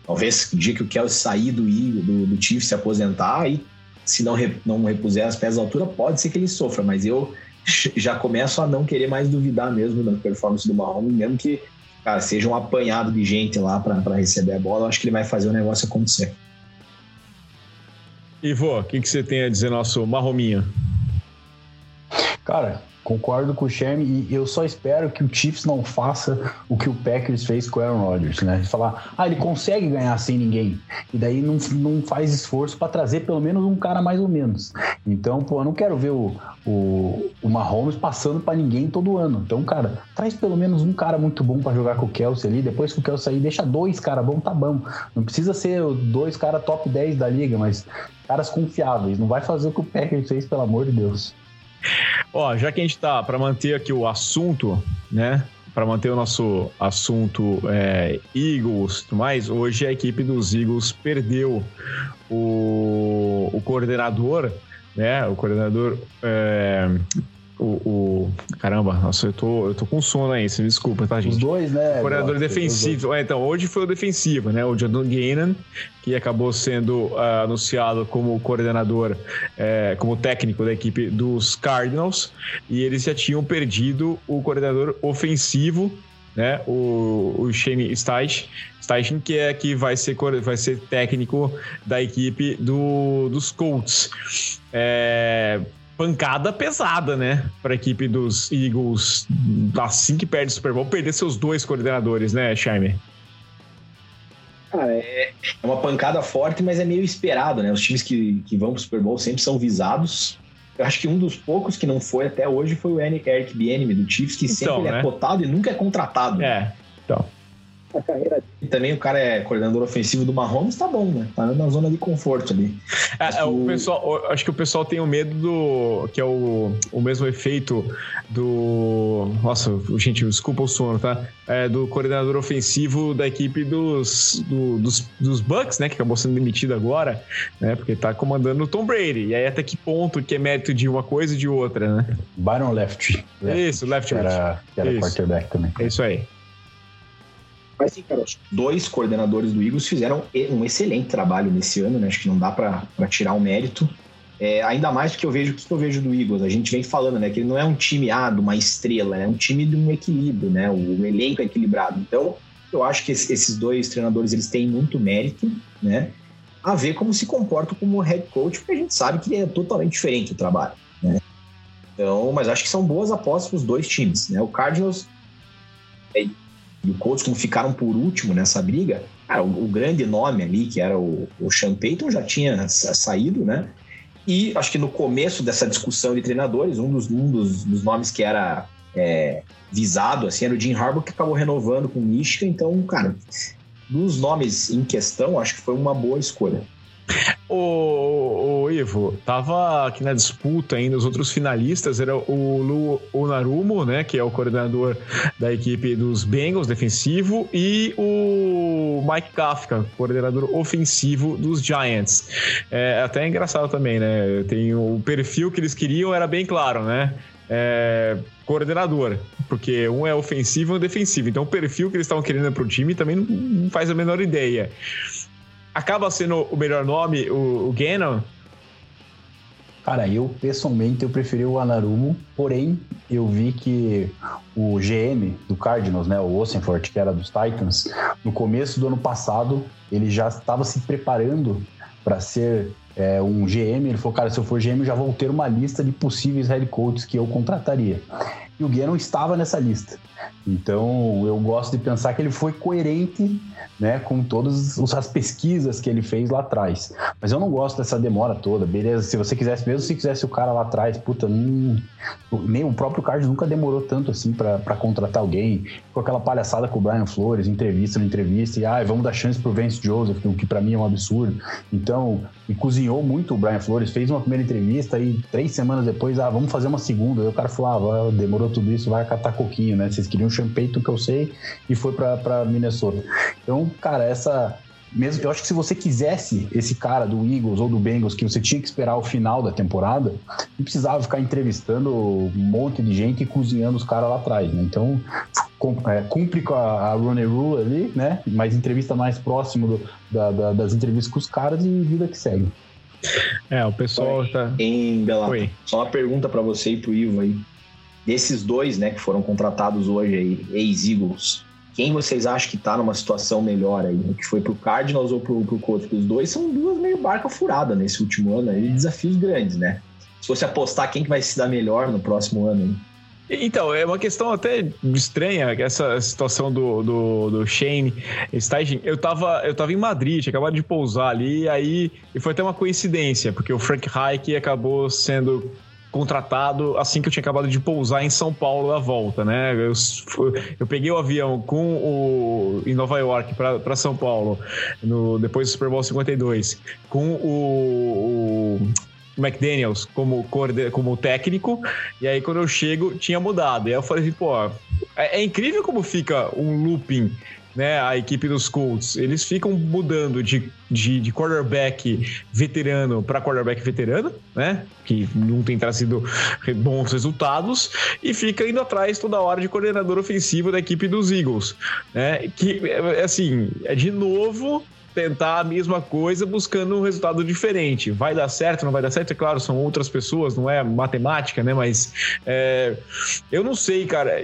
Talvez o dia que o Kelsey sair do, do, do Chiefs se aposentar e se não, não repuser as pés à altura, pode ser que ele sofra, mas eu [LAUGHS] já começo a não querer mais duvidar mesmo da performance do Mahomes, mesmo que cara, seja um apanhado de gente lá para receber a bola, eu acho que ele vai fazer o negócio acontecer. Ivo, o que, que você tem a dizer nosso Marrominho? Cara, Concordo com o Sherm e eu só espero que o Chiefs não faça o que o Packers fez com o Aaron Rodgers, né? Falar, ah, ele consegue ganhar sem ninguém. E daí não, não faz esforço para trazer pelo menos um cara mais ou menos. Então, pô, eu não quero ver o, o, o Mahomes passando para ninguém todo ano. Então, cara, traz pelo menos um cara muito bom para jogar com o Kelsey ali. Depois que o Kelsey sair, deixa dois caras bom, tá bom. Não precisa ser dois caras top 10 da liga, mas caras confiáveis. Não vai fazer o que o Packers fez, pelo amor de Deus. Ó, já que a gente tá para manter aqui o assunto, né? Para manter o nosso assunto é, Eagles e tudo mais, hoje a equipe dos Eagles perdeu o, o coordenador, né? O coordenador é, o, o, Caramba, nossa, eu tô, eu tô com sono aí, você me desculpa, tá, gente? Os dois, né? O coordenador defensivo. É, então, hoje foi o defensivo, né? O Jordan Gannon, que acabou sendo uh, anunciado como coordenador, é, como técnico da equipe dos Cardinals, e eles já tinham perdido o coordenador ofensivo, né? O, o Shane Steichen, Steichen, que é que vai ser, vai ser técnico da equipe do, dos Colts. É, pancada pesada, né? Para a equipe dos Eagles, assim que perde o Super Bowl, perder seus dois coordenadores, né, Scheimer? Cara, é, é uma pancada forte, mas é meio esperado, né? Os times que, que vão para o Super Bowl sempre são visados. Eu acho que um dos poucos que não foi até hoje foi o Eric Bieniemy do Chiefs, que então, sempre é né? é cotado e nunca é contratado. É, a carreira E também o cara é coordenador ofensivo do Mahomes, tá bom, né? Tá na zona de conforto ali. É, é, o pessoal, acho que o pessoal tem o medo do. que é o, o mesmo efeito do. Nossa, gente, desculpa o sono, tá? É, do coordenador ofensivo da equipe dos, do, dos, dos Bucks, né? Que acabou sendo demitido agora, né? Porque tá comandando o Tom Brady. E aí até que ponto que é mérito de uma coisa e de outra, né? Byron Left. left isso, Left. Que era, que era quarterback também. É isso aí. Mas sim, cara, dois coordenadores do Eagles fizeram um excelente trabalho nesse ano, né? Acho que não dá para tirar o mérito. É, ainda mais porque eu vejo o que eu vejo do Eagles. A gente vem falando, né? Que ele não é um time ah, de uma estrela, é um time de um equilíbrio, né? O, elenco é equilibrado. Então, eu acho que esses dois treinadores eles têm muito mérito, né? A ver como se comportam como head coach, porque a gente sabe que é totalmente diferente o trabalho, né? Então, mas acho que são boas apostas para os dois times, né? O Cardinals é, e o Colts, como ficaram por último nessa briga, cara, o, o, grande nome ali, que era o, o Sean Payton, já tinha saído, né? E acho que no começo dessa discussão de treinadores, um dos, um dos, dos nomes que era é, visado, assim, era o Jim Harbaugh que acabou renovando com o Michigan, então, cara, dos nomes em questão, acho que foi uma boa escolha. O, o, Ivo, tava aqui na disputa ainda, os outros finalistas era o Lu Onarumo, né, que é o coordenador da equipe dos Bengals defensivo, e o Mike Kafka, coordenador ofensivo dos Giants. É até engraçado também, né? Tem o perfil que eles queriam era bem claro, né? É, coordenador, porque um é ofensivo e um defensivo. Então o perfil que eles estavam querendo para o time também não faz a menor ideia acaba sendo o melhor nome, o, o Gannon? Cara, eu pessoalmente eu preferi o Anarumo, porém eu vi que o GM do Cardinals, né, o Osenfort, que era dos Titans, no começo do ano passado ele já estava se preparando para ser é, um GM. Ele falou, cara, se eu for GM, eu já vou ter uma lista de possíveis head coaches que eu contrataria. E o Gannon estava nessa lista. Então eu gosto de pensar que ele foi coerente né, com todas as pesquisas que ele fez lá atrás. Mas eu não gosto dessa demora toda, beleza? Se você quisesse, mesmo se quisesse o cara lá atrás, puta, não, nem o próprio Carlos nunca demorou tanto assim para contratar alguém, com aquela palhaçada com o Brian Flores, entrevista na entrevista, e ah, vamos dar chance pro Vance Joseph, o que para mim é um absurdo. Então, e cozinhou muito o Brian Flores, fez uma primeira entrevista e três semanas depois, ah, vamos fazer uma segunda. Aí o cara falou, ah, demorou tudo isso, vai catar coquinho, né? Vocês queriam um champeito que eu sei e foi para Minnesota. Então, cara, essa mesmo eu acho que se você quisesse esse cara do Eagles ou do Bengals que você tinha que esperar o final da temporada, não precisava ficar entrevistando um monte de gente e cozinhando os caras lá atrás, né? Então é, cumpre com a, a Ronnie Rule ali, né? Mas entrevista mais próximo do, da, da, das entrevistas com os caras e vida que segue. É, o pessoal Oi. tá. Em Bela, só uma pergunta para você e pro Ivo aí. Desses dois, né, que foram contratados hoje aí, ex-Eagles, quem vocês acham que tá numa situação melhor aí? Que foi pro Cardinals ou pro, pro Colts? Os dois são duas meio barca furada nesse último ano aí, desafios grandes, né? Se fosse apostar quem que vai se dar melhor no próximo ano. Então, é uma questão até estranha, essa situação do, do, do Shane Steichen. Eu tava, eu tava em Madrid, tinha acabado de pousar ali, aí e foi até uma coincidência, porque o Frank Reich acabou sendo contratado assim que eu tinha acabado de pousar em São Paulo a volta, né? Eu, eu peguei o avião com o em Nova York para São Paulo no, depois do Super Bowl 52 com o, o McDaniels como, como técnico, e aí quando eu chego tinha mudado. E aí eu falei assim, pô, é, é incrível como fica um looping né, a equipe dos Colts, eles ficam mudando de, de, de quarterback veterano para quarterback veterano, né, que não tem trazido bons resultados, e fica indo atrás toda hora de coordenador ofensivo da equipe dos Eagles, né, que, assim, é de novo tentar a mesma coisa buscando um resultado diferente. Vai dar certo, não vai dar certo? É claro, são outras pessoas, não é matemática, né? Mas é, eu não sei, cara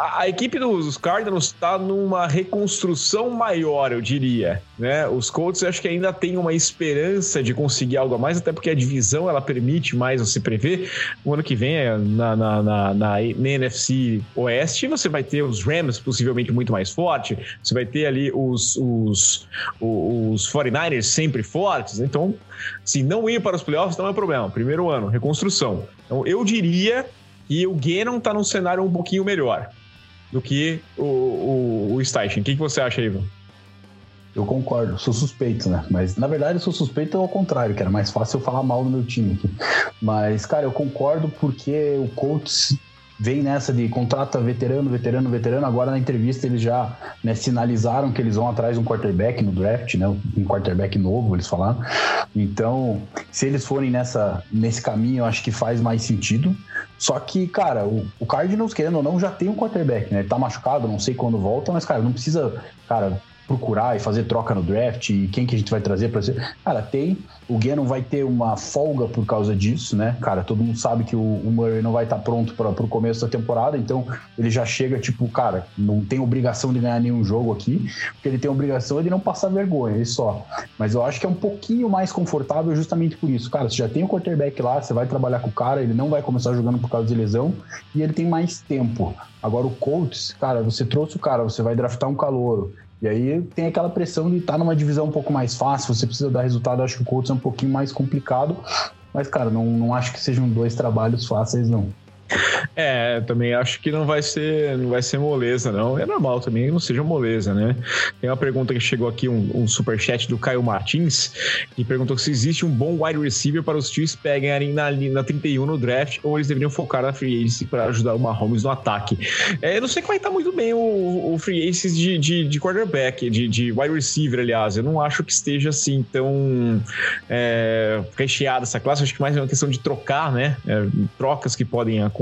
a, equipe dos Cardinals está numa reconstrução maior, eu diria. Né? Os Colts acho que ainda tem uma esperança de conseguir algo a mais, até porque a divisão ela permite mais você prever. O ano que vem, na, na, na, na, NFC Oeste, você vai ter os Rams possivelmente muito mais forte, você vai ter ali os, os, os 49ers sempre fortes. Então, se não ir para os playoffs, não é problema. Primeiro ano, reconstrução. Então, eu diria que o Gannon está num cenário um pouquinho melhor do que o, o, o Steichen. O que, que você acha, Ivan? Eu concordo, sou suspeito, né? Mas na verdade eu sou suspeito ao contrário, que era mais fácil eu falar mal do meu time aqui. Mas, cara, eu concordo porque o Colts vem nessa de contrata veterano, veterano, veterano. Agora na entrevista eles já né, sinalizaram que eles vão atrás de um quarterback no draft, né? Um quarterback novo, eles falaram. Então, se eles forem nessa, nesse caminho, eu acho que faz mais sentido. Só que, cara, o, o Cardinals, querendo ou não, já tem um quarterback, né? Ele tá machucado, não sei quando volta, mas, cara, não precisa, cara, procurar e fazer troca no draft e quem que a gente vai trazer para ser. Cara, tem. O Gannon vai ter uma folga por causa disso, né? Cara, todo mundo sabe que o, o Murray não vai estar tá pronto para o começo da temporada, então ele já chega tipo, cara, não tem obrigação de ganhar nenhum jogo aqui, porque ele tem obrigação de não passar vergonha, ele só. Mas eu acho que é um pouquinho mais confortável justamente por isso. Cara, você já tem o quarterback lá, você vai trabalhar com o cara, ele não vai começar jogando por causa de lesão e ele tem mais tempo. Agora o Colts, cara, você trouxe o cara, você vai draftar um calouro e aí tem aquela pressão de estar tá numa divisão um pouco mais fácil, você precisa dar resultado. Acho que o Colts é um pouquinho mais complicado, mas, cara, não, não acho que sejam dois trabalhos fáceis, não. É, também acho que não vai ser, não vai ser moleza, não. É normal também que não seja moleza, né? Tem uma pergunta que chegou aqui, um, um superchat do Caio Martins, que perguntou se existe um bom wide receiver para os Chiefs pegarem na, na 31 no draft ou eles deveriam focar na free agency para ajudar o Mahomes no ataque. É, eu não sei que vai estar muito bem o, o free agency de, de, de quarterback, de, de wide receiver, aliás. Eu não acho que esteja assim tão é, recheada essa classe. Acho que mais é uma questão de trocar, né? É, trocas que podem acontecer.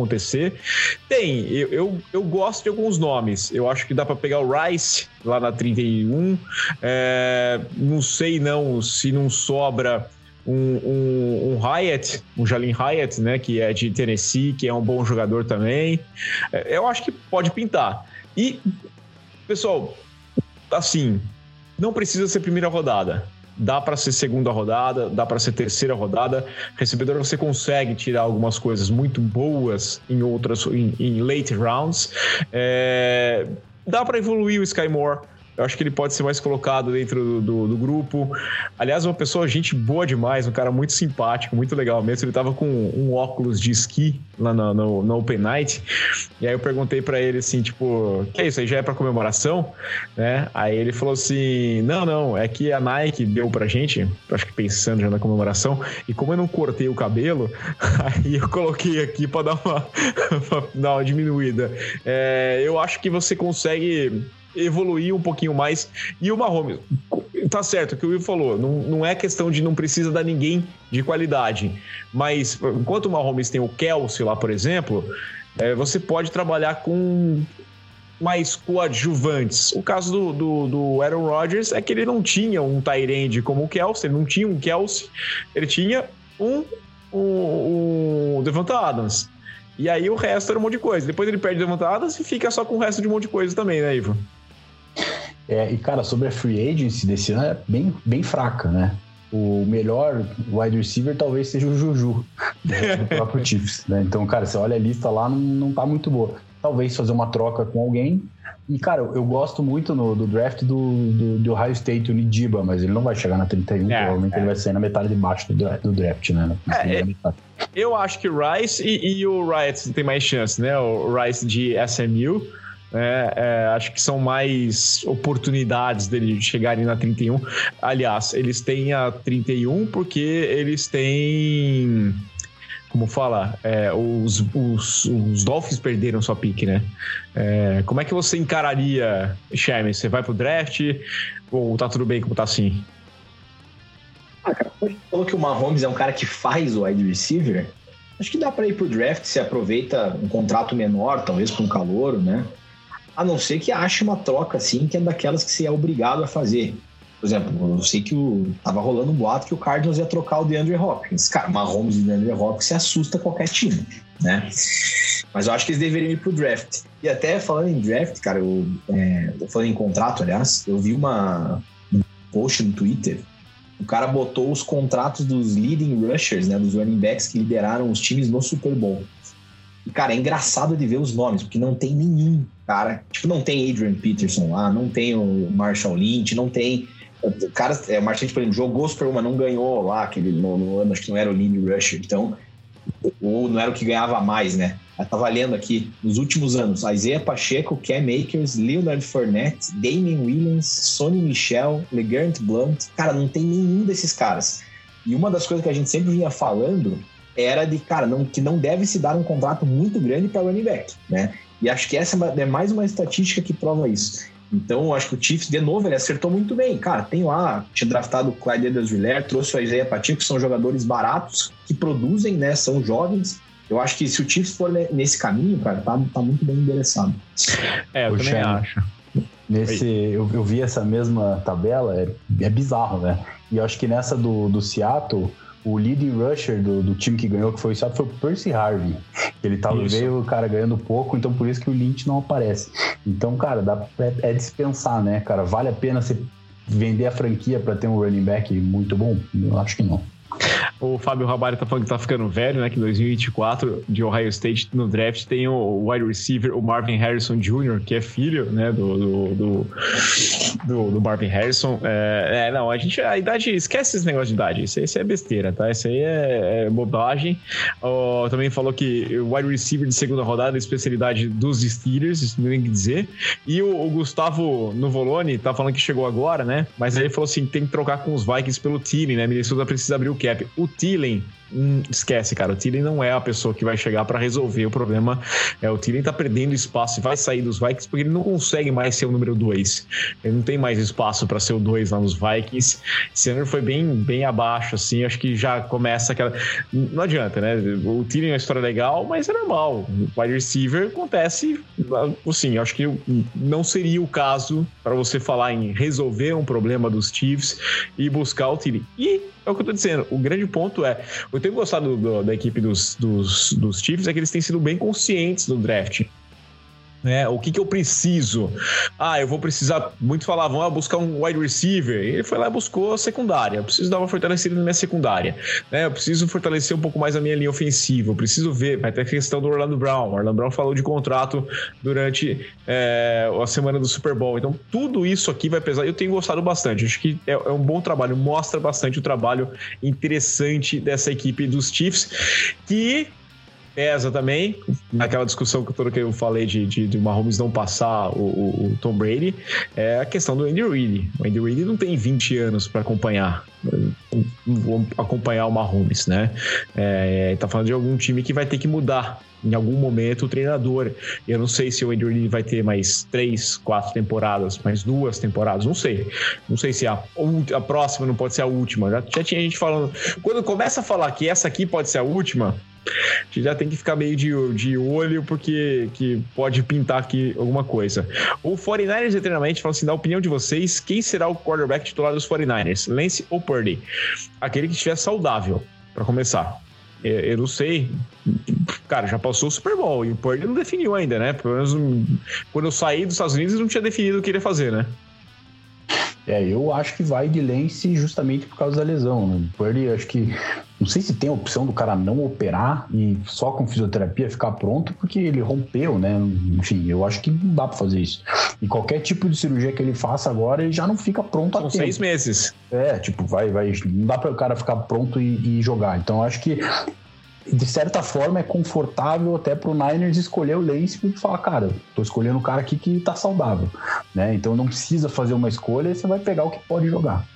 Tem, eu, eu, eu, gosto de alguns nomes. Eu acho que dá para pegar o Rice lá na 31. É, não sei não se não sobra um, um, um Hyatt, um Jalin Hyatt, né, que é de Tennessee, que é um bom jogador também. É, eu acho que pode pintar. E, pessoal, assim, não precisa ser primeira rodada dá para ser segunda rodada, dá para ser terceira rodada. Recebedor você consegue tirar algumas coisas muito boas em outras, em, em late rounds. É, dá para evoluir o Sky Moore eu acho que ele pode ser mais colocado dentro do, do, do, grupo. Aliás, uma pessoa, gente boa demais, um cara muito simpático, muito legal mesmo. Ele tava com um óculos de esqui lá no, no, Open Night. E aí eu perguntei para ele assim, tipo, que é isso aí já é para comemoração, né? Aí ele falou assim: "Não, não, é que a Nike deu pra gente, acho que pensando já na comemoração, e como eu não cortei o cabelo, [LAUGHS] aí eu coloquei aqui para dar uma [LAUGHS] pra dar uma diminuída. É, eu acho que você consegue evoluir um pouquinho mais. E o Mahomes, tá certo o que o Will falou, não, não é questão de não precisa dar ninguém de qualidade, mas enquanto o Mahomes tem o Kelsey lá, por exemplo, é, você pode trabalhar com mais coadjuvantes. O caso do, do, do, Aaron Rodgers é que ele não tinha um Tyrande como o Kelsey, ele não tinha um Kelsey, ele tinha um, um, um Devonta Adams. E aí o resto era um monte de coisa. Depois ele perde Devonta Adams e fica só com o resto de um monte de coisa também, né, Ivo? É, e, cara, sobre a free agency desse ano é bem, bem fraca, né? O melhor wide receiver talvez seja o Juju, [LAUGHS] do próprio Chiefs, né? Então, cara, você olha a lista lá, não, não tá muito boa. Talvez fazer uma troca com alguém. E, cara, eu gosto muito no, do draft do, do, do Ohio State, o Nidiba, mas ele não vai chegar na 31, é, provavelmente é. ele vai sair na metade de baixo do, do draft, né? É, é eu acho que o Rice e, e o Riot tem mais chance, né? O Rice de SMU é, é, acho que são mais oportunidades dele chegarem na 31. Aliás, eles têm a 31 porque eles têm. Como fala? É, os, os, os Dolphins perderam sua pique, né? É, como é que você encararia, Sherman? Você vai pro draft ou tá tudo bem como tá assim? Ah, cara, falou que o Mahomes é um cara que faz o wide receiver. Acho que dá para ir pro draft, se aproveita um contrato menor, talvez com um calor, né? A não ser que ache uma troca assim, que é daquelas que você é obrigado a fazer. Por exemplo, eu sei que o, tava rolando um boato que o Cardinals ia trocar o DeAndre Hopkins. Cara, Mahomes e DeAndre Hopkins se assusta qualquer time, né? Mas eu acho que eles deveriam ir pro draft. E até falando em draft, cara, eu, é, falando em contrato, aliás, eu vi uma, um post no Twitter. O cara botou os contratos dos leading rushers, né? Dos running backs que lideraram os times no Super Bowl. E, cara, é engraçado de ver os nomes, porque não tem nenhum cara. Tipo, não tem Adrian Peterson lá, não tem o Marshall Lynch, não tem. O cara, é, o Marshall Lynch, por exemplo, jogou Super uma, não ganhou lá, aquele, no, no, ano, acho que não era o lead rusher, então. Ou não era o que ganhava mais, né? Eu tava lendo aqui, nos últimos anos, Isaiah Pacheco, Cam Akers, Leonard Fournette, Damien Williams, Sonny Michel, LeGarrette Blunt. Cara, não tem nenhum desses caras. E uma das coisas que a gente sempre vinha falando era de, cara, não, que não deve se dar um contrato muito grande para running back, né? E acho que essa é, é mais uma estatística que prova isso. Então, acho que o Chiefs, de novo, ele acertou muito bem. Cara, tem lá, tinha draftado o Clyde edwards trouxe o Isaiah Pacheco, que são jogadores baratos, que produzem, né? São jovens. Eu acho que se o Chiefs for nesse caminho, cara, tá, tá muito bem endereçado. É, eu Poxa, também acho. Nesse, eu, eu, vi essa mesma tabela, é, é bizarro, né? E eu acho que nessa do, do Seattle, o leading rusher do, do time que ganhou, que foi o Seattle, foi o Percy Harvey. Ele tava, veio o cara ganhando pouco, então por isso que o Lynch não aparece. Então, cara, dá, é, é dispensar, né, cara? Vale a pena você vender a franquia para ter um running back muito bom? Eu acho que não. O Fábio Rabalho tá falando que tá ficando velho, né? Que em 2024, de Ohio State, no draft, tem o wide receiver, o Marvin Harrison Jr., que é filho, né? Do, do, do, do, do Marvin Harrison. É, é, não, a gente, a idade, esquece esse negócio de idade. Isso, isso é besteira, tá? Isso aí é, é bobagem. Oh, também falou que o wide receiver de segunda rodada é especialidade dos Steelers, isso não tem que dizer. E o, o Gustavo Nuvoloni tá falando que chegou agora, né? Mas ele falou assim: tem que trocar com os Vikings pelo Thielen, né? Minnesota precisa abrir o cap. O Thielen Hum, esquece, cara. O Thielen não é a pessoa que vai chegar para resolver o problema. É, o Thielen tá perdendo espaço e vai sair dos Vikings porque ele não consegue mais ser o número 2. Ele não tem mais espaço para ser o 2 lá nos Vikings. Esse foi bem, bem abaixo, assim. Acho que já começa aquela. Não adianta, né? O Thielen é uma história legal, mas é normal. O wide receiver acontece. Assim, acho que não seria o caso para você falar em resolver um problema dos Chiefs e buscar o Thielen. E é o que eu tô dizendo. O grande ponto é, eu tenho gostado do, da equipe dos, dos, dos Chiefs é que eles têm sido bem conscientes no draft. É, o que, que eu preciso? Ah, eu vou precisar. Muitos falavam, ah, buscar um wide receiver. Ele foi lá e buscou a secundária. Eu preciso dar uma fortalecida na minha secundária. Né? Eu preciso fortalecer um pouco mais a minha linha ofensiva. Eu preciso ver. Vai ter a questão do Orlando Brown. O Orlando Brown falou de contrato durante é, a semana do Super Bowl. Então, tudo isso aqui vai pesar. Eu tenho gostado bastante. Acho que é, é um bom trabalho. Mostra bastante o trabalho interessante dessa equipe dos Chiefs. Que pesa também, naquela discussão que toda que eu falei de, de, de Mahomes não passar o, o, o, Tom Brady, é a questão do Andy Reid. O Andy Reid não tem 20 anos para acompanhar acompanhar o Mahomes, né? É, tá falando de algum time que vai ter que mudar em algum momento o treinador. Eu não sei se o Andy Reid vai ter mais três, quatro temporadas, mais duas temporadas, não sei. Não sei se a, a próxima não pode ser a última. Já, já tinha gente falando. Quando começa a falar que essa aqui pode ser a última, a gente já tem que ficar meio de, de olho, porque que pode pintar aqui alguma coisa. O 49ers eternamente fala assim: na opinião de vocês, quem será o quarterback titular dos 49ers? Lance ou Purdy? Aquele que estiver saudável, para começar. Eu, não sei. Cara, já passou o Super Bowl e o Purdy não definiu ainda, né? Pelo menos quando eu saí dos Estados Unidos, não tinha definido o que ele ia fazer, né? É, eu acho que vai de Lance justamente por causa da lesão. Né? Purdy, acho que. Não sei se tem a opção do cara não operar e só com fisioterapia ficar pronto, porque ele rompeu, né? Enfim, eu acho que não dá pra fazer isso. E qualquer tipo de cirurgia que ele faça agora, ele já não fica pronto São a tempo. seis meses. É, tipo, vai, vai. Não dá para o cara ficar pronto e, e jogar. Então, acho que de certa forma, é confortável até pro Niners escolher o Lance e falar, cara, tô escolhendo o cara aqui que tá saudável, né? Então não precisa fazer uma escolha, você vai pegar o que pode jogar.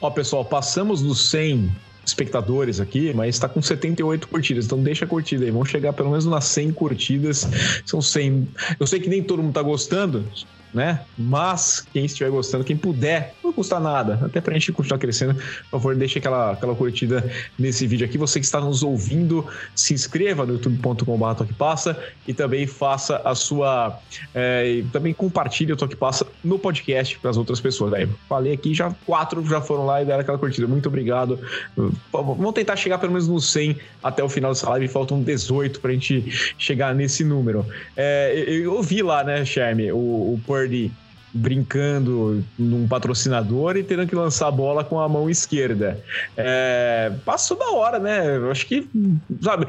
Ó, pessoal, passamos dos 100 espectadores aqui, mas está com 78 curtidas, então deixa a curtida aí, vamos chegar pelo menos nas 100 curtidas, são 100. Eu sei que nem todo mundo tá gostando, né? Mas quem estiver gostando, quem puder, não custa nada, até pra gente continuar crescendo, por favor, deixe aquela, aquela curtida nesse vídeo aqui. Você que está nos ouvindo, se inscreva no youtube.com.br Toquepassa e também faça a sua. É, também compartilhe o Toque Passa no podcast para as outras pessoas. Aí, falei aqui, já quatro já foram lá e deram aquela curtida. Muito obrigado. Vamos tentar chegar pelo menos no 100 até o final dessa live. Faltam 18 para a gente chegar nesse número. É, eu, ouvi lá, né, Charme, o, o Brincando num patrocinador e tendo que lançar a bola com a mão esquerda. É, passou da hora, né? Eu acho que, sabe,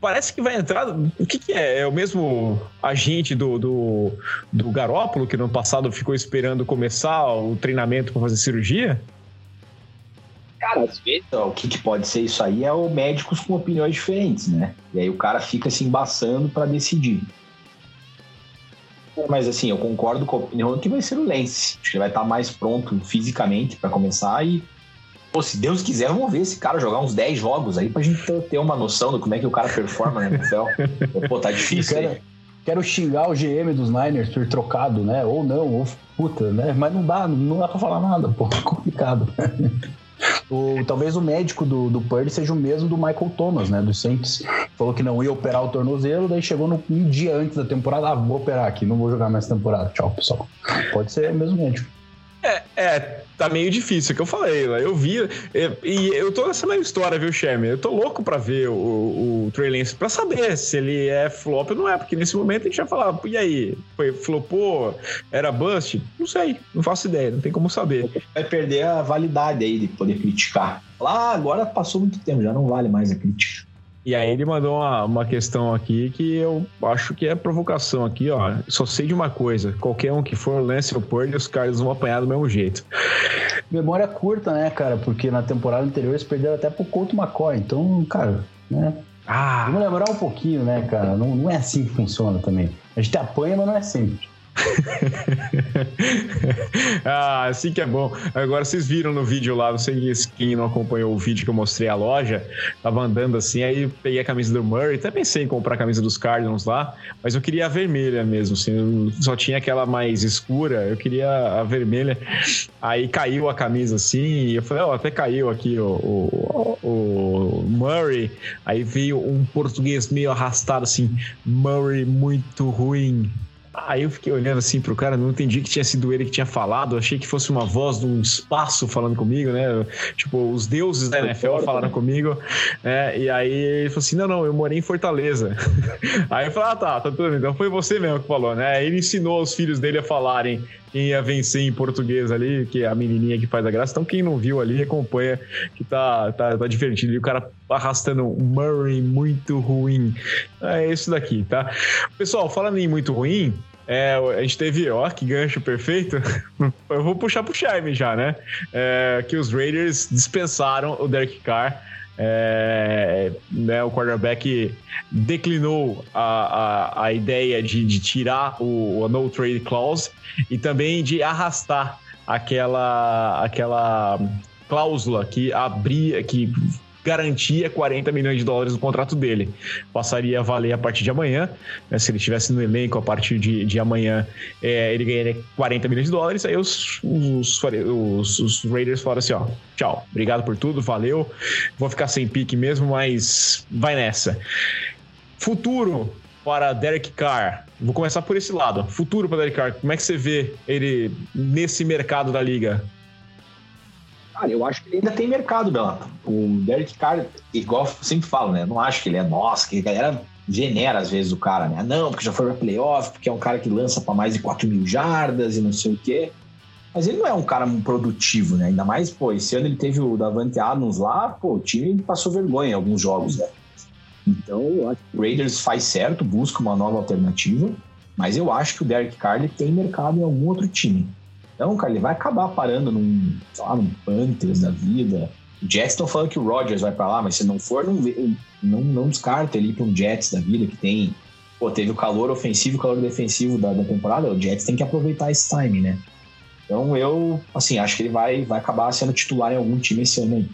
parece que vai entrar. O que, que é? É o mesmo agente do, do, do Garópolo que no passado ficou esperando começar o treinamento para fazer cirurgia? Cara, às vezes ó, o que, que, pode ser isso aí é o médicos com opiniões diferentes, né? E aí o cara fica se embaçando para decidir. Mas assim, eu concordo com a opinião que vai ser o Lance. Acho que ele vai estar mais pronto fisicamente para começar e Pô, se Deus quiser, vamos ver esse cara jogar uns 10 jogos aí pra gente ter uma noção do como é que o cara performa na NFL. [LAUGHS] Pô, tá difícil quero, quero xingar o GM dos Niners por trocado, né? Ou não, ou puta, né? Mas não dá, não dá pra falar nada, pô, é [LAUGHS] complicado. O, talvez o médico do, do Purdy seja o mesmo do Michael Thomas, né? Do Saints. Falou que não ia operar o tornozelo, daí chegou no, um dia antes da temporada, ah, vou operar aqui, não vou jogar mais temporada. Tchau, pessoal. Pode ser o mesmo médico. É, é, tá meio difícil, é o que eu falei. Eu vi. E eu tô nessa mesma história, viu, Sherman? Eu tô louco pra ver o, o Trey Lance, pra saber se ele é flop ou não é, porque nesse momento a gente vai falar, e aí? Foi flopou? Era bust? Não sei, não faço ideia, não tem como saber. Vai perder a validade aí de poder criticar. Lá, ah, agora passou muito tempo, já não vale mais a crítica. E aí ele mandou uma, uma questão aqui que eu acho que é provocação aqui, ó. Só sei de uma coisa: qualquer um que for, lance o Purdy, os caras vão apanhar do mesmo jeito. Memória curta, né, cara? Porque na temporada anterior eles perderam até pro Couto McCoy. Então, cara, né? Ah. Vamos lembrar um pouquinho, né, cara? Não, não é assim que funciona também. A gente apanha, mas não é sempre. [LAUGHS] ah, assim que é bom. Agora vocês viram no vídeo lá, não sei quem não acompanhou o vídeo que eu mostrei a loja, tava andando assim, aí peguei a camisa do Murray, até pensei em comprar a camisa dos Cardinals lá, mas eu queria a vermelha mesmo, assim, só tinha aquela mais escura, eu queria a vermelha. Aí caiu a camisa assim, e eu falei, ó, oh, até caiu aqui o, o, o, Murray. Aí veio um português meio arrastado assim, Murray muito ruim. Aí eu fiquei olhando assim pro cara, não entendi que tinha sido ele que tinha falado, achei que fosse uma voz de um espaço falando comigo, né? Tipo, os deuses da NFL falaram comigo, né? E aí ele falou assim: não, não, eu morei em Fortaleza. [LAUGHS] aí eu falei, ah, tá, tá tudo bem. Então foi você mesmo que falou, né? Ele ensinou os filhos dele a falarem quem ia vencer em português ali, que é a menininha que faz a graça. Então, quem não viu ali, acompanha, que tá, tá, tá divertido. E o cara arrastando Murray muito ruim. É isso daqui, tá? Pessoal, falando em muito ruim, é, a gente teve, ó, que gancho perfeito. [LAUGHS] Eu vou puxar pro Charme já, né? É, que os Raiders dispensaram o Derek Carr é, né, o quarterback declinou a, a, a ideia de, de tirar o, a no trade clause e também de arrastar aquela, aquela cláusula que abria, que garantia 40 milhões de dólares no contrato dele. Passaria a valer a partir de amanhã. Né? Se ele estivesse no elenco a partir de, de amanhã, é, ele ganharia 40 milhões de dólares. Aí os, os, os, os Raiders falaram assim: ó, tchau, obrigado por tudo, valeu. Vou ficar sem pique mesmo, mas vai nessa. Futuro para Derek Carr. Vou começar por esse lado. Futuro para Derek Carr. Como é que você vê ele nesse mercado da liga? Cara, eu acho que ele ainda tem mercado, Bela. O Derek Carr, igual eu sempre falo, né? não acho que ele é nossa, que a galera venera às vezes o cara, né? Não, porque já foi pra playoff, porque é um cara que lança para mais de 4 mil jardas e não sei o quê. Mas ele não é um cara produtivo, né? Ainda mais, pô, esse ano ele teve o Davante Adams lá, pô, o time passou vergonha em alguns jogos, né? Então, eu acho que o Raiders faz certo, busca uma nova alternativa, mas eu acho que o Derek Carr tem mercado em algum outro time. Então, cara, ele vai acabar parando num, sei lá, num Panthers da vida. O Jets estão falando que o Rodgers vai para lá, mas se não for, não, não, não descarta ele para um Jets da vida que tem. Pô, teve o calor ofensivo e o calor defensivo da, da temporada. O Jets tem que aproveitar esse time, né? Então eu, assim, acho que ele vai, vai acabar sendo titular em algum time esse ano aí.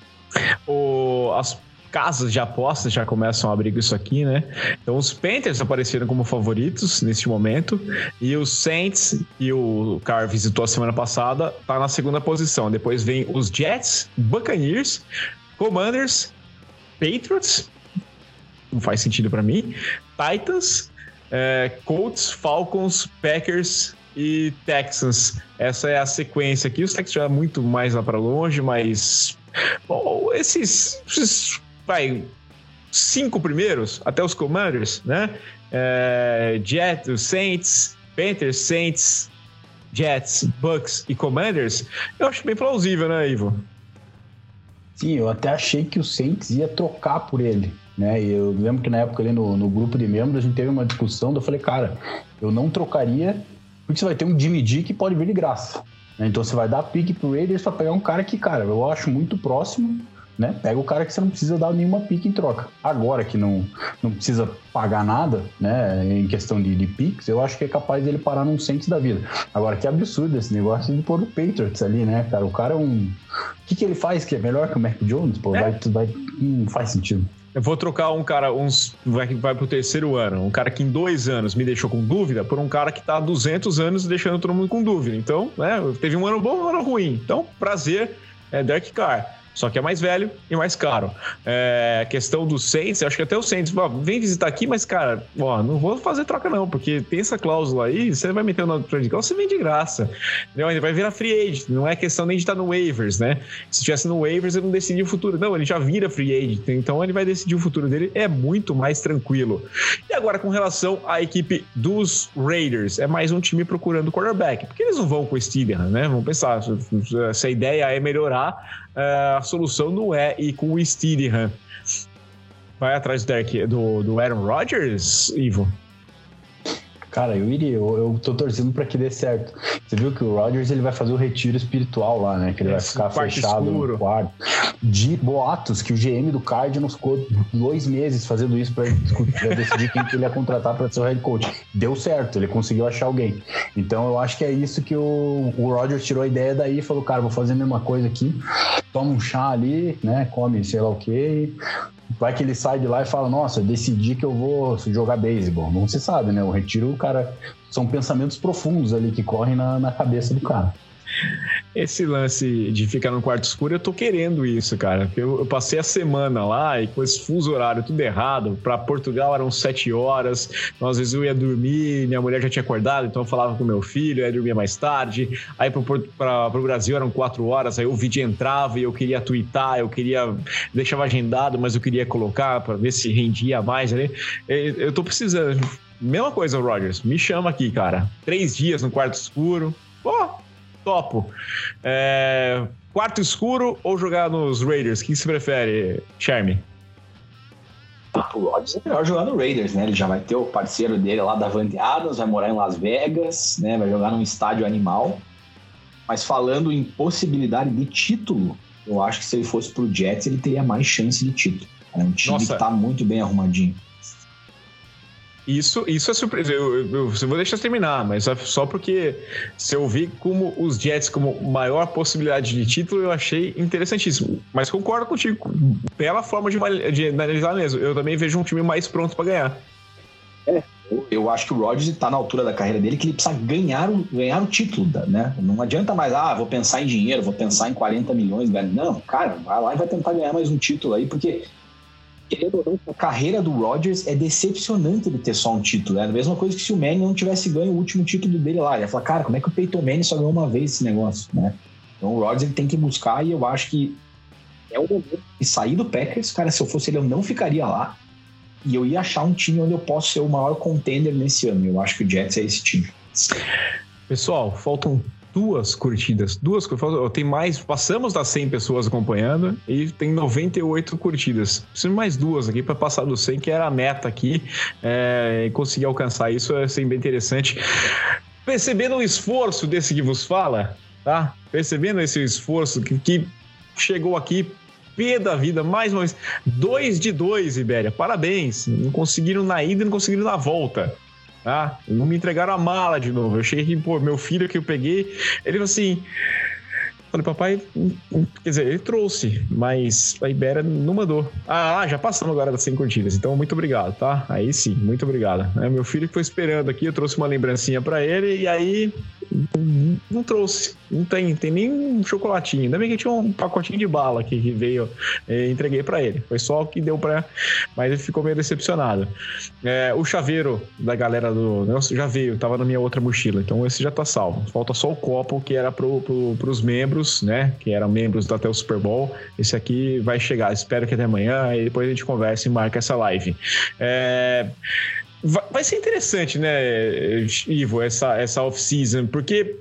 O, as casas de apostas já começam a abrir isso aqui, né? Então os Panthers apareceram como favoritos neste momento e os Saints, que o Carr visitou a semana passada, tá na segunda posição. Depois vem os Jets, Buccaneers, Commanders, Patriots, não faz sentido para mim, Titans, é, Colts, Falcons, Packers e Texans. Essa é a sequência aqui. Os Texans já é muito mais lá para longe, mas Bom, esses, esses vai, cinco primeiros, até os Commanders, né? É, Jets, Saints, Panthers, Saints, Jets, Bucks e Commanders, eu acho bem plausível, né, Ivo? Sim, eu até achei que o Saints ia trocar por ele, né? Eu lembro que na época ali no, no grupo de membros a gente teve uma discussão, eu falei, cara, eu não trocaria porque você vai ter um Jimmy D que pode vir de graça. Né? Então você vai dar pique pro Raiders pra pegar um cara que, cara, eu acho muito próximo né? Pega o cara que você não precisa dar nenhuma pique em troca. Agora que não, não precisa pagar nada, né? Em questão de, de piques, eu acho que é capaz dele parar num Saints da vida. Agora, que absurdo esse negócio de pôr o Patriots ali, né, cara? O cara é um. O que, que ele faz que é melhor que o Mac Jones? Pô, é. vai, vai, não faz sentido. Eu vou trocar um cara, uns vai, vai pro terceiro ano, um cara que em dois anos me deixou com dúvida, por um cara que tá há 200 anos deixando todo mundo com dúvida. Então, né, teve um ano bom, um ano ruim. Então, prazer, é Derek Carr. Só que é mais velho e mais caro. É, questão do Saints, acho que até o Saints, vem visitar aqui, mas, cara, ó, não vou fazer troca não, porque tem essa cláusula aí, você vai meter no trade call, você vem de graça. Ele vai virar free agent, não é questão nem de estar no waivers, né? Se estivesse no waivers, ele não decidia o futuro. Não, ele já vira free agent, então ele vai decidir o futuro dele, é muito mais tranquilo. E agora, com relação à equipe dos Raiders, é mais um time procurando quarterback, porque eles não vão com o Steven, né? Vamos pensar, se a ideia é melhorar, a solução não é ir com o Steedham. vai atrás do, Derek, do, do Aaron Rodgers, Ivo? Cara, eu iria, eu, eu tô torcendo para que dê certo. Você viu que o Rodgers ele vai fazer o retiro espiritual lá, né? Que ele Esse vai ficar fechado escuro. no quarto. De boatos que o GM do Cardinals ficou dois meses fazendo isso para decidir quem que ele ia contratar para ser o head coach. Deu certo, ele conseguiu achar alguém. Então eu acho que é isso que o, o tirou a ideia daí e falou, cara, vou fazer a mesma coisa aqui, toma um chá ali, né? Come sei lá o quê, vai que ele sai de lá e fala, nossa, decidi que eu vou jogar beisebol. Não se sabe, né? O retiro, o cara. São pensamentos profundos ali que correm na, na cabeça do cara. Esse lance de ficar no quarto escuro, eu tô querendo isso, cara. Eu, eu passei a semana lá e com esse fuso horário tudo errado. Para Portugal eram sete horas. Então, às vezes eu ia dormir, minha mulher já tinha acordado, então eu falava com meu filho, eu ia dormir mais tarde. Aí para o Brasil eram quatro horas, aí o vídeo entrava e eu queria twittar, eu queria. deixava agendado, mas eu queria colocar para ver se rendia mais ali. Eu tô precisando. Mesma coisa, Rogers. Me chama aqui, cara. Três dias no quarto escuro. Pô, Topo. É, quarto escuro ou jogar nos Raiders? O que você prefere, Charme? Ah, o Rodgers é melhor jogar no Raiders, né? Ele já vai ter o parceiro dele lá da Van Adams, vai morar em Las Vegas, né? Vai jogar num estádio animal. Mas falando em possibilidade de título, eu acho que se ele fosse pro Jets, ele teria mais chance de título. É um time Nossa. que tá muito bem arrumadinho. Isso, isso é surpresa. Eu, eu, eu, vou deixar terminar, mas só porque se eu vi como os Jets como maior possibilidade de título, eu achei interessantíssimo. Mas concordo contigo, pela forma de, de analisar mesmo. Eu também vejo um time mais pronto para ganhar. É, eu acho que o Rodgers está na altura da carreira dele que ele precisa ganhar o, ganhar o título, né? Não adianta mais, ah, vou pensar em dinheiro, vou pensar em 40 milhões. Não, cara, vai lá e vai tentar ganhar mais um título aí, porque a carreira do Rodgers é decepcionante ele ter só um título. É a mesma coisa que se o Manning não tivesse ganho o último título dele lá. Ele ia falar, cara, como é que o Peyton Manning só ganhou uma vez esse negócio, né? Então o Rodgers ele tem que buscar e eu acho que é o momento de sair do Packers. Cara, se eu fosse ele, eu não ficaria lá. E eu ia achar um time onde eu posso ser o maior contender nesse ano. Eu acho que o Jets é esse time. Pessoal, faltam duas curtidas. Duas Tem mais. Passamos das 100 pessoas acompanhando e tem 98 curtidas. Preciso mais duas aqui para passar do 100, que era a meta aqui. É, e conseguir alcançar isso é assim, bem interessante. Percebendo o esforço desse que vos fala, tá? Percebendo esse esforço que, que chegou aqui pé da vida, mais uma vez. Dois de dois, Ibéria. Parabéns. Não conseguiram na ida não conseguiram na volta. Ah, não me entregaram a mala de novo. Eu cheguei aqui, pô, meu filho que eu peguei, ele falou assim. Falei, papai, quer dizer, ele trouxe, mas a Ibera não mandou. Ah, já passamos agora das 100 curtidas, então muito obrigado, tá? Aí sim, muito obrigado. É, meu filho foi esperando aqui, eu trouxe uma lembrancinha para ele e aí não trouxe. Não tem, tem nem um chocolatinho. Ainda bem que tinha um pacotinho de bala aqui que veio, e é, entreguei para ele. Foi só o que deu para. Mas ele ficou meio decepcionado. É, o chaveiro da galera do. Já veio, tava na minha outra mochila. Então esse já tá salvo. Falta só o copo que era pro, pro, pros membros, né? Que eram membros até o Super Bowl. Esse aqui vai chegar. Espero que até amanhã. E depois a gente conversa e marca essa live. É. Vai ser interessante, né, Ivo, essa, essa off-season, porque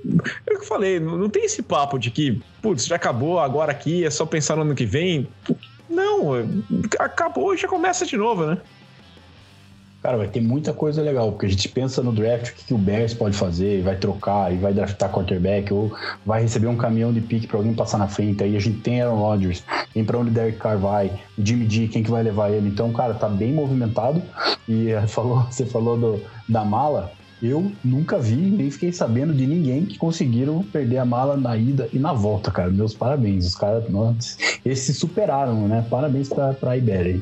é o que eu falei, não tem esse papo de que, putz, já acabou, agora aqui é só pensar no ano que vem. Não, acabou e já começa de novo, né? Cara, vai ter muita coisa legal, porque a gente pensa no draft, o que, que o Bears pode fazer, vai trocar, e vai draftar quarterback, ou vai receber um caminhão de pique para alguém passar na frente. Aí a gente tem Aaron Rodgers, tem para onde Derek Carr vai, Jimmy G, quem que vai levar ele. Então, cara, tá bem movimentado. E [LAUGHS] falou, você falou do, da mala, eu nunca vi, nem fiquei sabendo de ninguém que conseguiram perder a mala na ida e na volta, cara. Meus parabéns. Os caras, esses se superaram, né? Parabéns pra, pra Iberia.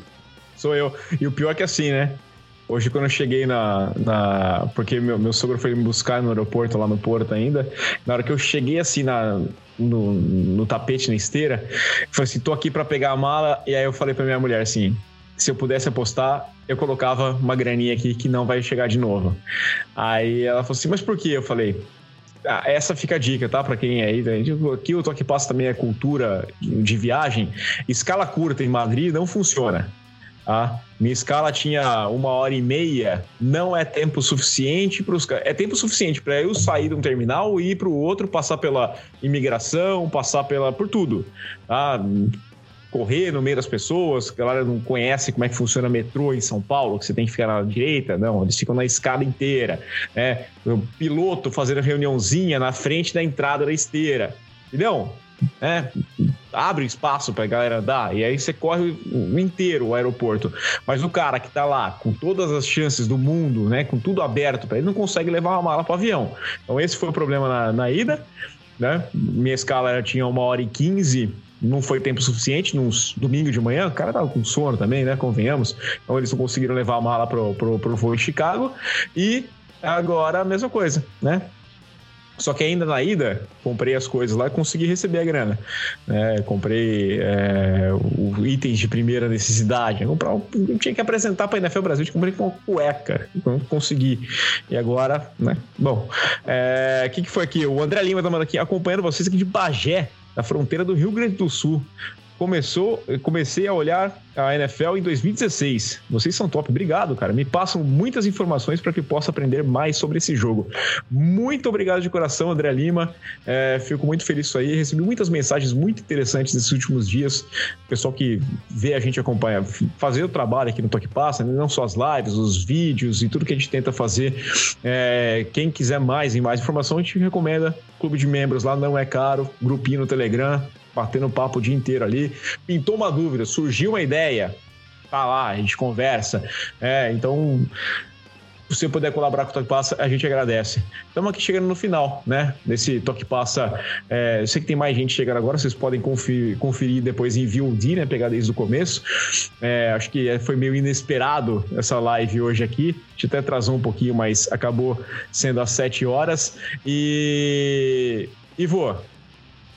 Sou eu. E o pior é que assim, né? Hoje, quando eu cheguei na. na porque meu, meu sogro foi me buscar no aeroporto, lá no Porto ainda. Na hora que eu cheguei assim na, no, no tapete, na esteira, falei assim: tô aqui para pegar a mala. E aí eu falei pra minha mulher assim: se eu pudesse apostar, eu colocava uma graninha aqui que não vai chegar de novo. Aí ela falou assim: mas por que? Eu falei. Ah, essa fica a dica, tá? Para quem é aí. Né? Aqui o Toque Passa também é cultura de viagem. Escala curta em Madrid não funciona. Tá? Minha escala tinha uma hora e meia, não é tempo suficiente para os é tempo suficiente para eu sair de um terminal e ir para o outro, passar pela imigração, passar pela por tudo, tá? correr no meio das pessoas, a galera não conhece como é que funciona metrô em São Paulo, que você tem que ficar na direita, não, eles ficam na escada inteira, né? O piloto fazendo reuniãozinha na frente da entrada da esteira, entendeu? É, abre espaço para a galera andar e aí você corre o inteiro o aeroporto. Mas o cara que tá lá com todas as chances do mundo, né, com tudo aberto para ele, não consegue levar uma mala para o avião. Então esse foi o problema na, na ida, né? Minha escala tinha uma hora e quinze não foi tempo suficiente, num domingo de manhã, o cara tava com sono também, né? Convenhamos. Então eles não conseguiram levar a mala pro, pro, pro voo em Chicago. E agora a mesma coisa, né? Só que ainda na ida, comprei as coisas lá e consegui receber a grana. É, comprei é, o, itens de primeira necessidade. Eu, tinha que apresentar para a NFL Brasil, comprei com uma cueca. Então consegui. E agora, né? Bom, o é, que, que foi aqui? O André Lima tá mandando aqui, acompanhando vocês aqui de Bagé, da fronteira do Rio Grande do Sul começou, comecei a olhar a NFL em 2016. Vocês são top, obrigado, cara. Me passam muitas informações para que possa aprender mais sobre esse jogo. Muito obrigado de coração, André Lima. É, fico muito feliz isso aí. Recebi muitas mensagens muito interessantes nesses últimos dias. pessoal que vê a gente acompanha, fazer o trabalho aqui no Toque Passa, né? não só as lives, os vídeos e tudo que a gente tenta fazer. É, quem quiser mais e mais informação, a gente recomenda clube de membros lá, não é caro, grupinho no Telegram, batendo papo o dia inteiro ali. Pintou uma dúvida, surgiu uma ideia, tá lá, a gente conversa. É, então, se você puder colaborar com o Toque Passa, a gente agradece. Estamos aqui chegando no final, né? Desse Toque Passa. É, eu sei que tem mais gente chegando agora, vocês podem conferir, conferir depois em VOD, né? Pegar desde o começo. É, acho que foi meio inesperado essa live hoje aqui. A gente até atrasou um pouquinho, mas acabou sendo às 7 horas. E. Ivo,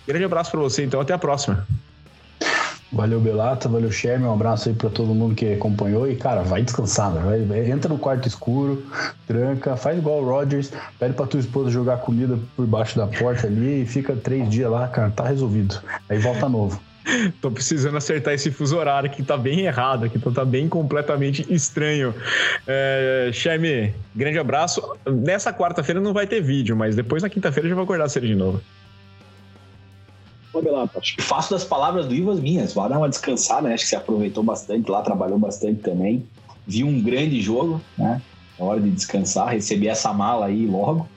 Grande abraço para você, então até a próxima. Valeu, Belata, valeu, Sherman. Um abraço aí para todo mundo que acompanhou. E, cara, vai descansar, né? vai, entra no quarto escuro, tranca, faz igual o Rogers, pede pra tua esposa jogar comida por baixo da porta ali e fica três dias lá, cara, tá resolvido. Aí volta novo. [LAUGHS] Tô precisando acertar esse fuso horário que tá bem errado aqui, então tá bem completamente estranho. É, Cheme, grande abraço. Nessa quarta-feira não vai ter vídeo, mas depois na quinta-feira já vou acordar cedo de novo. Belato, acho que faço das palavras do Ivo as minhas. Vai dar uma descansada, né? Acho que você aproveitou bastante lá, trabalhou bastante também. Vi um grande jogo, né? É hora de descansar, receber essa mala aí logo.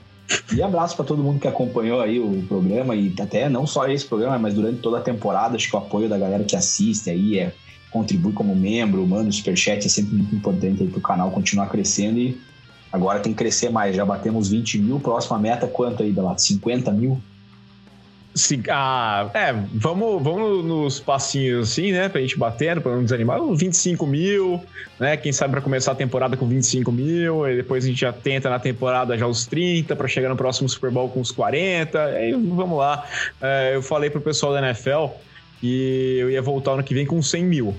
E abraço para todo mundo que acompanhou aí o programa e até não só esse programa, mas durante toda a temporada. Acho que o apoio da galera que assiste aí é contribui como membro, manda o superchat, é sempre muito importante aí pro canal continuar crescendo e agora tem que crescer mais. Já batemos 20 mil, próxima meta quanto aí, Belato? 50 mil? Ah, é, vamos, vamos nos passinhos assim, né? Pra gente batendo, pra não desanimar. 25 mil, né? Quem sabe pra começar a temporada com 25 mil, e depois a gente já tenta na temporada já os 30, pra chegar no próximo Super Bowl com os 40. Aí vamos lá. É, eu falei pro pessoal da NFL que eu ia voltar ano que vem com 100 mil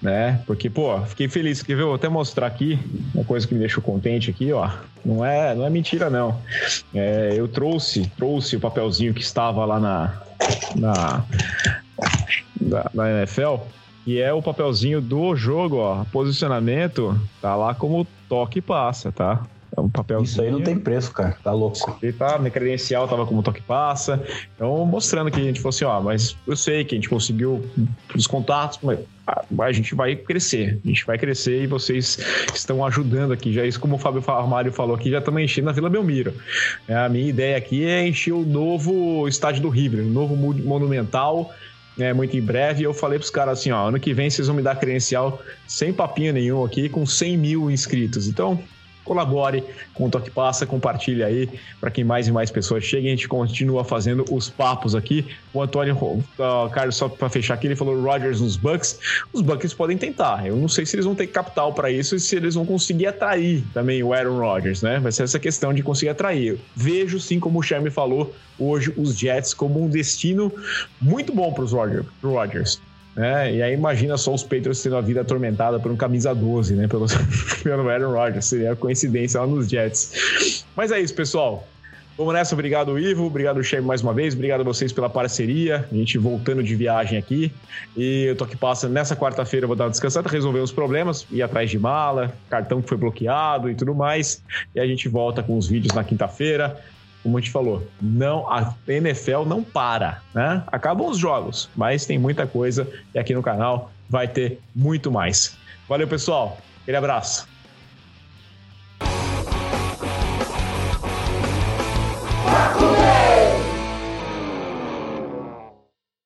né? Porque, pô, fiquei feliz. Quer ver? Vou até mostrar aqui uma coisa que me deixou contente aqui, ó. Não é, não é mentira, não. É, eu trouxe, trouxe o papelzinho que estava lá na, na, na, na NFL, e é o papelzinho do jogo, ó. Posicionamento tá lá como toque passa, tá? É um papelzinho. Isso aí não tem preço, cara. Tá louco. E tá, minha credencial tava como toque passa. Então, mostrando que a gente falou assim, ó, mas eu sei que a gente conseguiu os contatos, mas a gente vai crescer. A gente vai crescer e vocês estão ajudando aqui. Já isso, como o Fábio Armário falou aqui, já estamos enchendo a Vila Belmiro. É, a minha ideia aqui é encher o novo estádio do River, o novo monumental. É, muito em breve, eu falei pros caras assim, ó, ano que vem vocês vão me dar credencial sem papinho nenhum aqui, com 100 mil inscritos. Então, colabore com o Toque Passa, compartilhe aí para que mais e mais pessoas cheguem. A gente continua fazendo os papos aqui. O Antônio uh, Carlos, só para fechar aqui, ele falou Rogers nos Bucks. Os Bucks podem tentar. Eu não sei se eles vão ter capital para isso e se eles vão conseguir atrair também o Aaron Rodgers, né? Vai ser essa questão de conseguir atrair. Vejo, sim, como o Sherman falou, hoje os Jets como um destino muito bom para os Rodgers. É, e aí imagina só os Patriots tendo a vida atormentada por um camisa 12, né? Pelo, [LAUGHS] pelo Aaron Rodgers. Seria coincidência lá nos Jets. Mas é isso, pessoal. Vamos nessa, obrigado Ivo, obrigado Shem mais uma vez, obrigado a vocês pela parceria, a gente voltando de viagem aqui, e eu tô aqui passando. Nessa quarta-feira, vou dar uma descansada, resolver os problemas, ir atrás de mala, cartão que foi bloqueado e tudo mais, e a gente volta com os vídeos na quinta-feira, como a gente falou, não a NFL não para, né? Acabam os jogos, mas tem muita coisa e aqui no canal vai ter muito mais. Valeu, pessoal. Aquele abraço.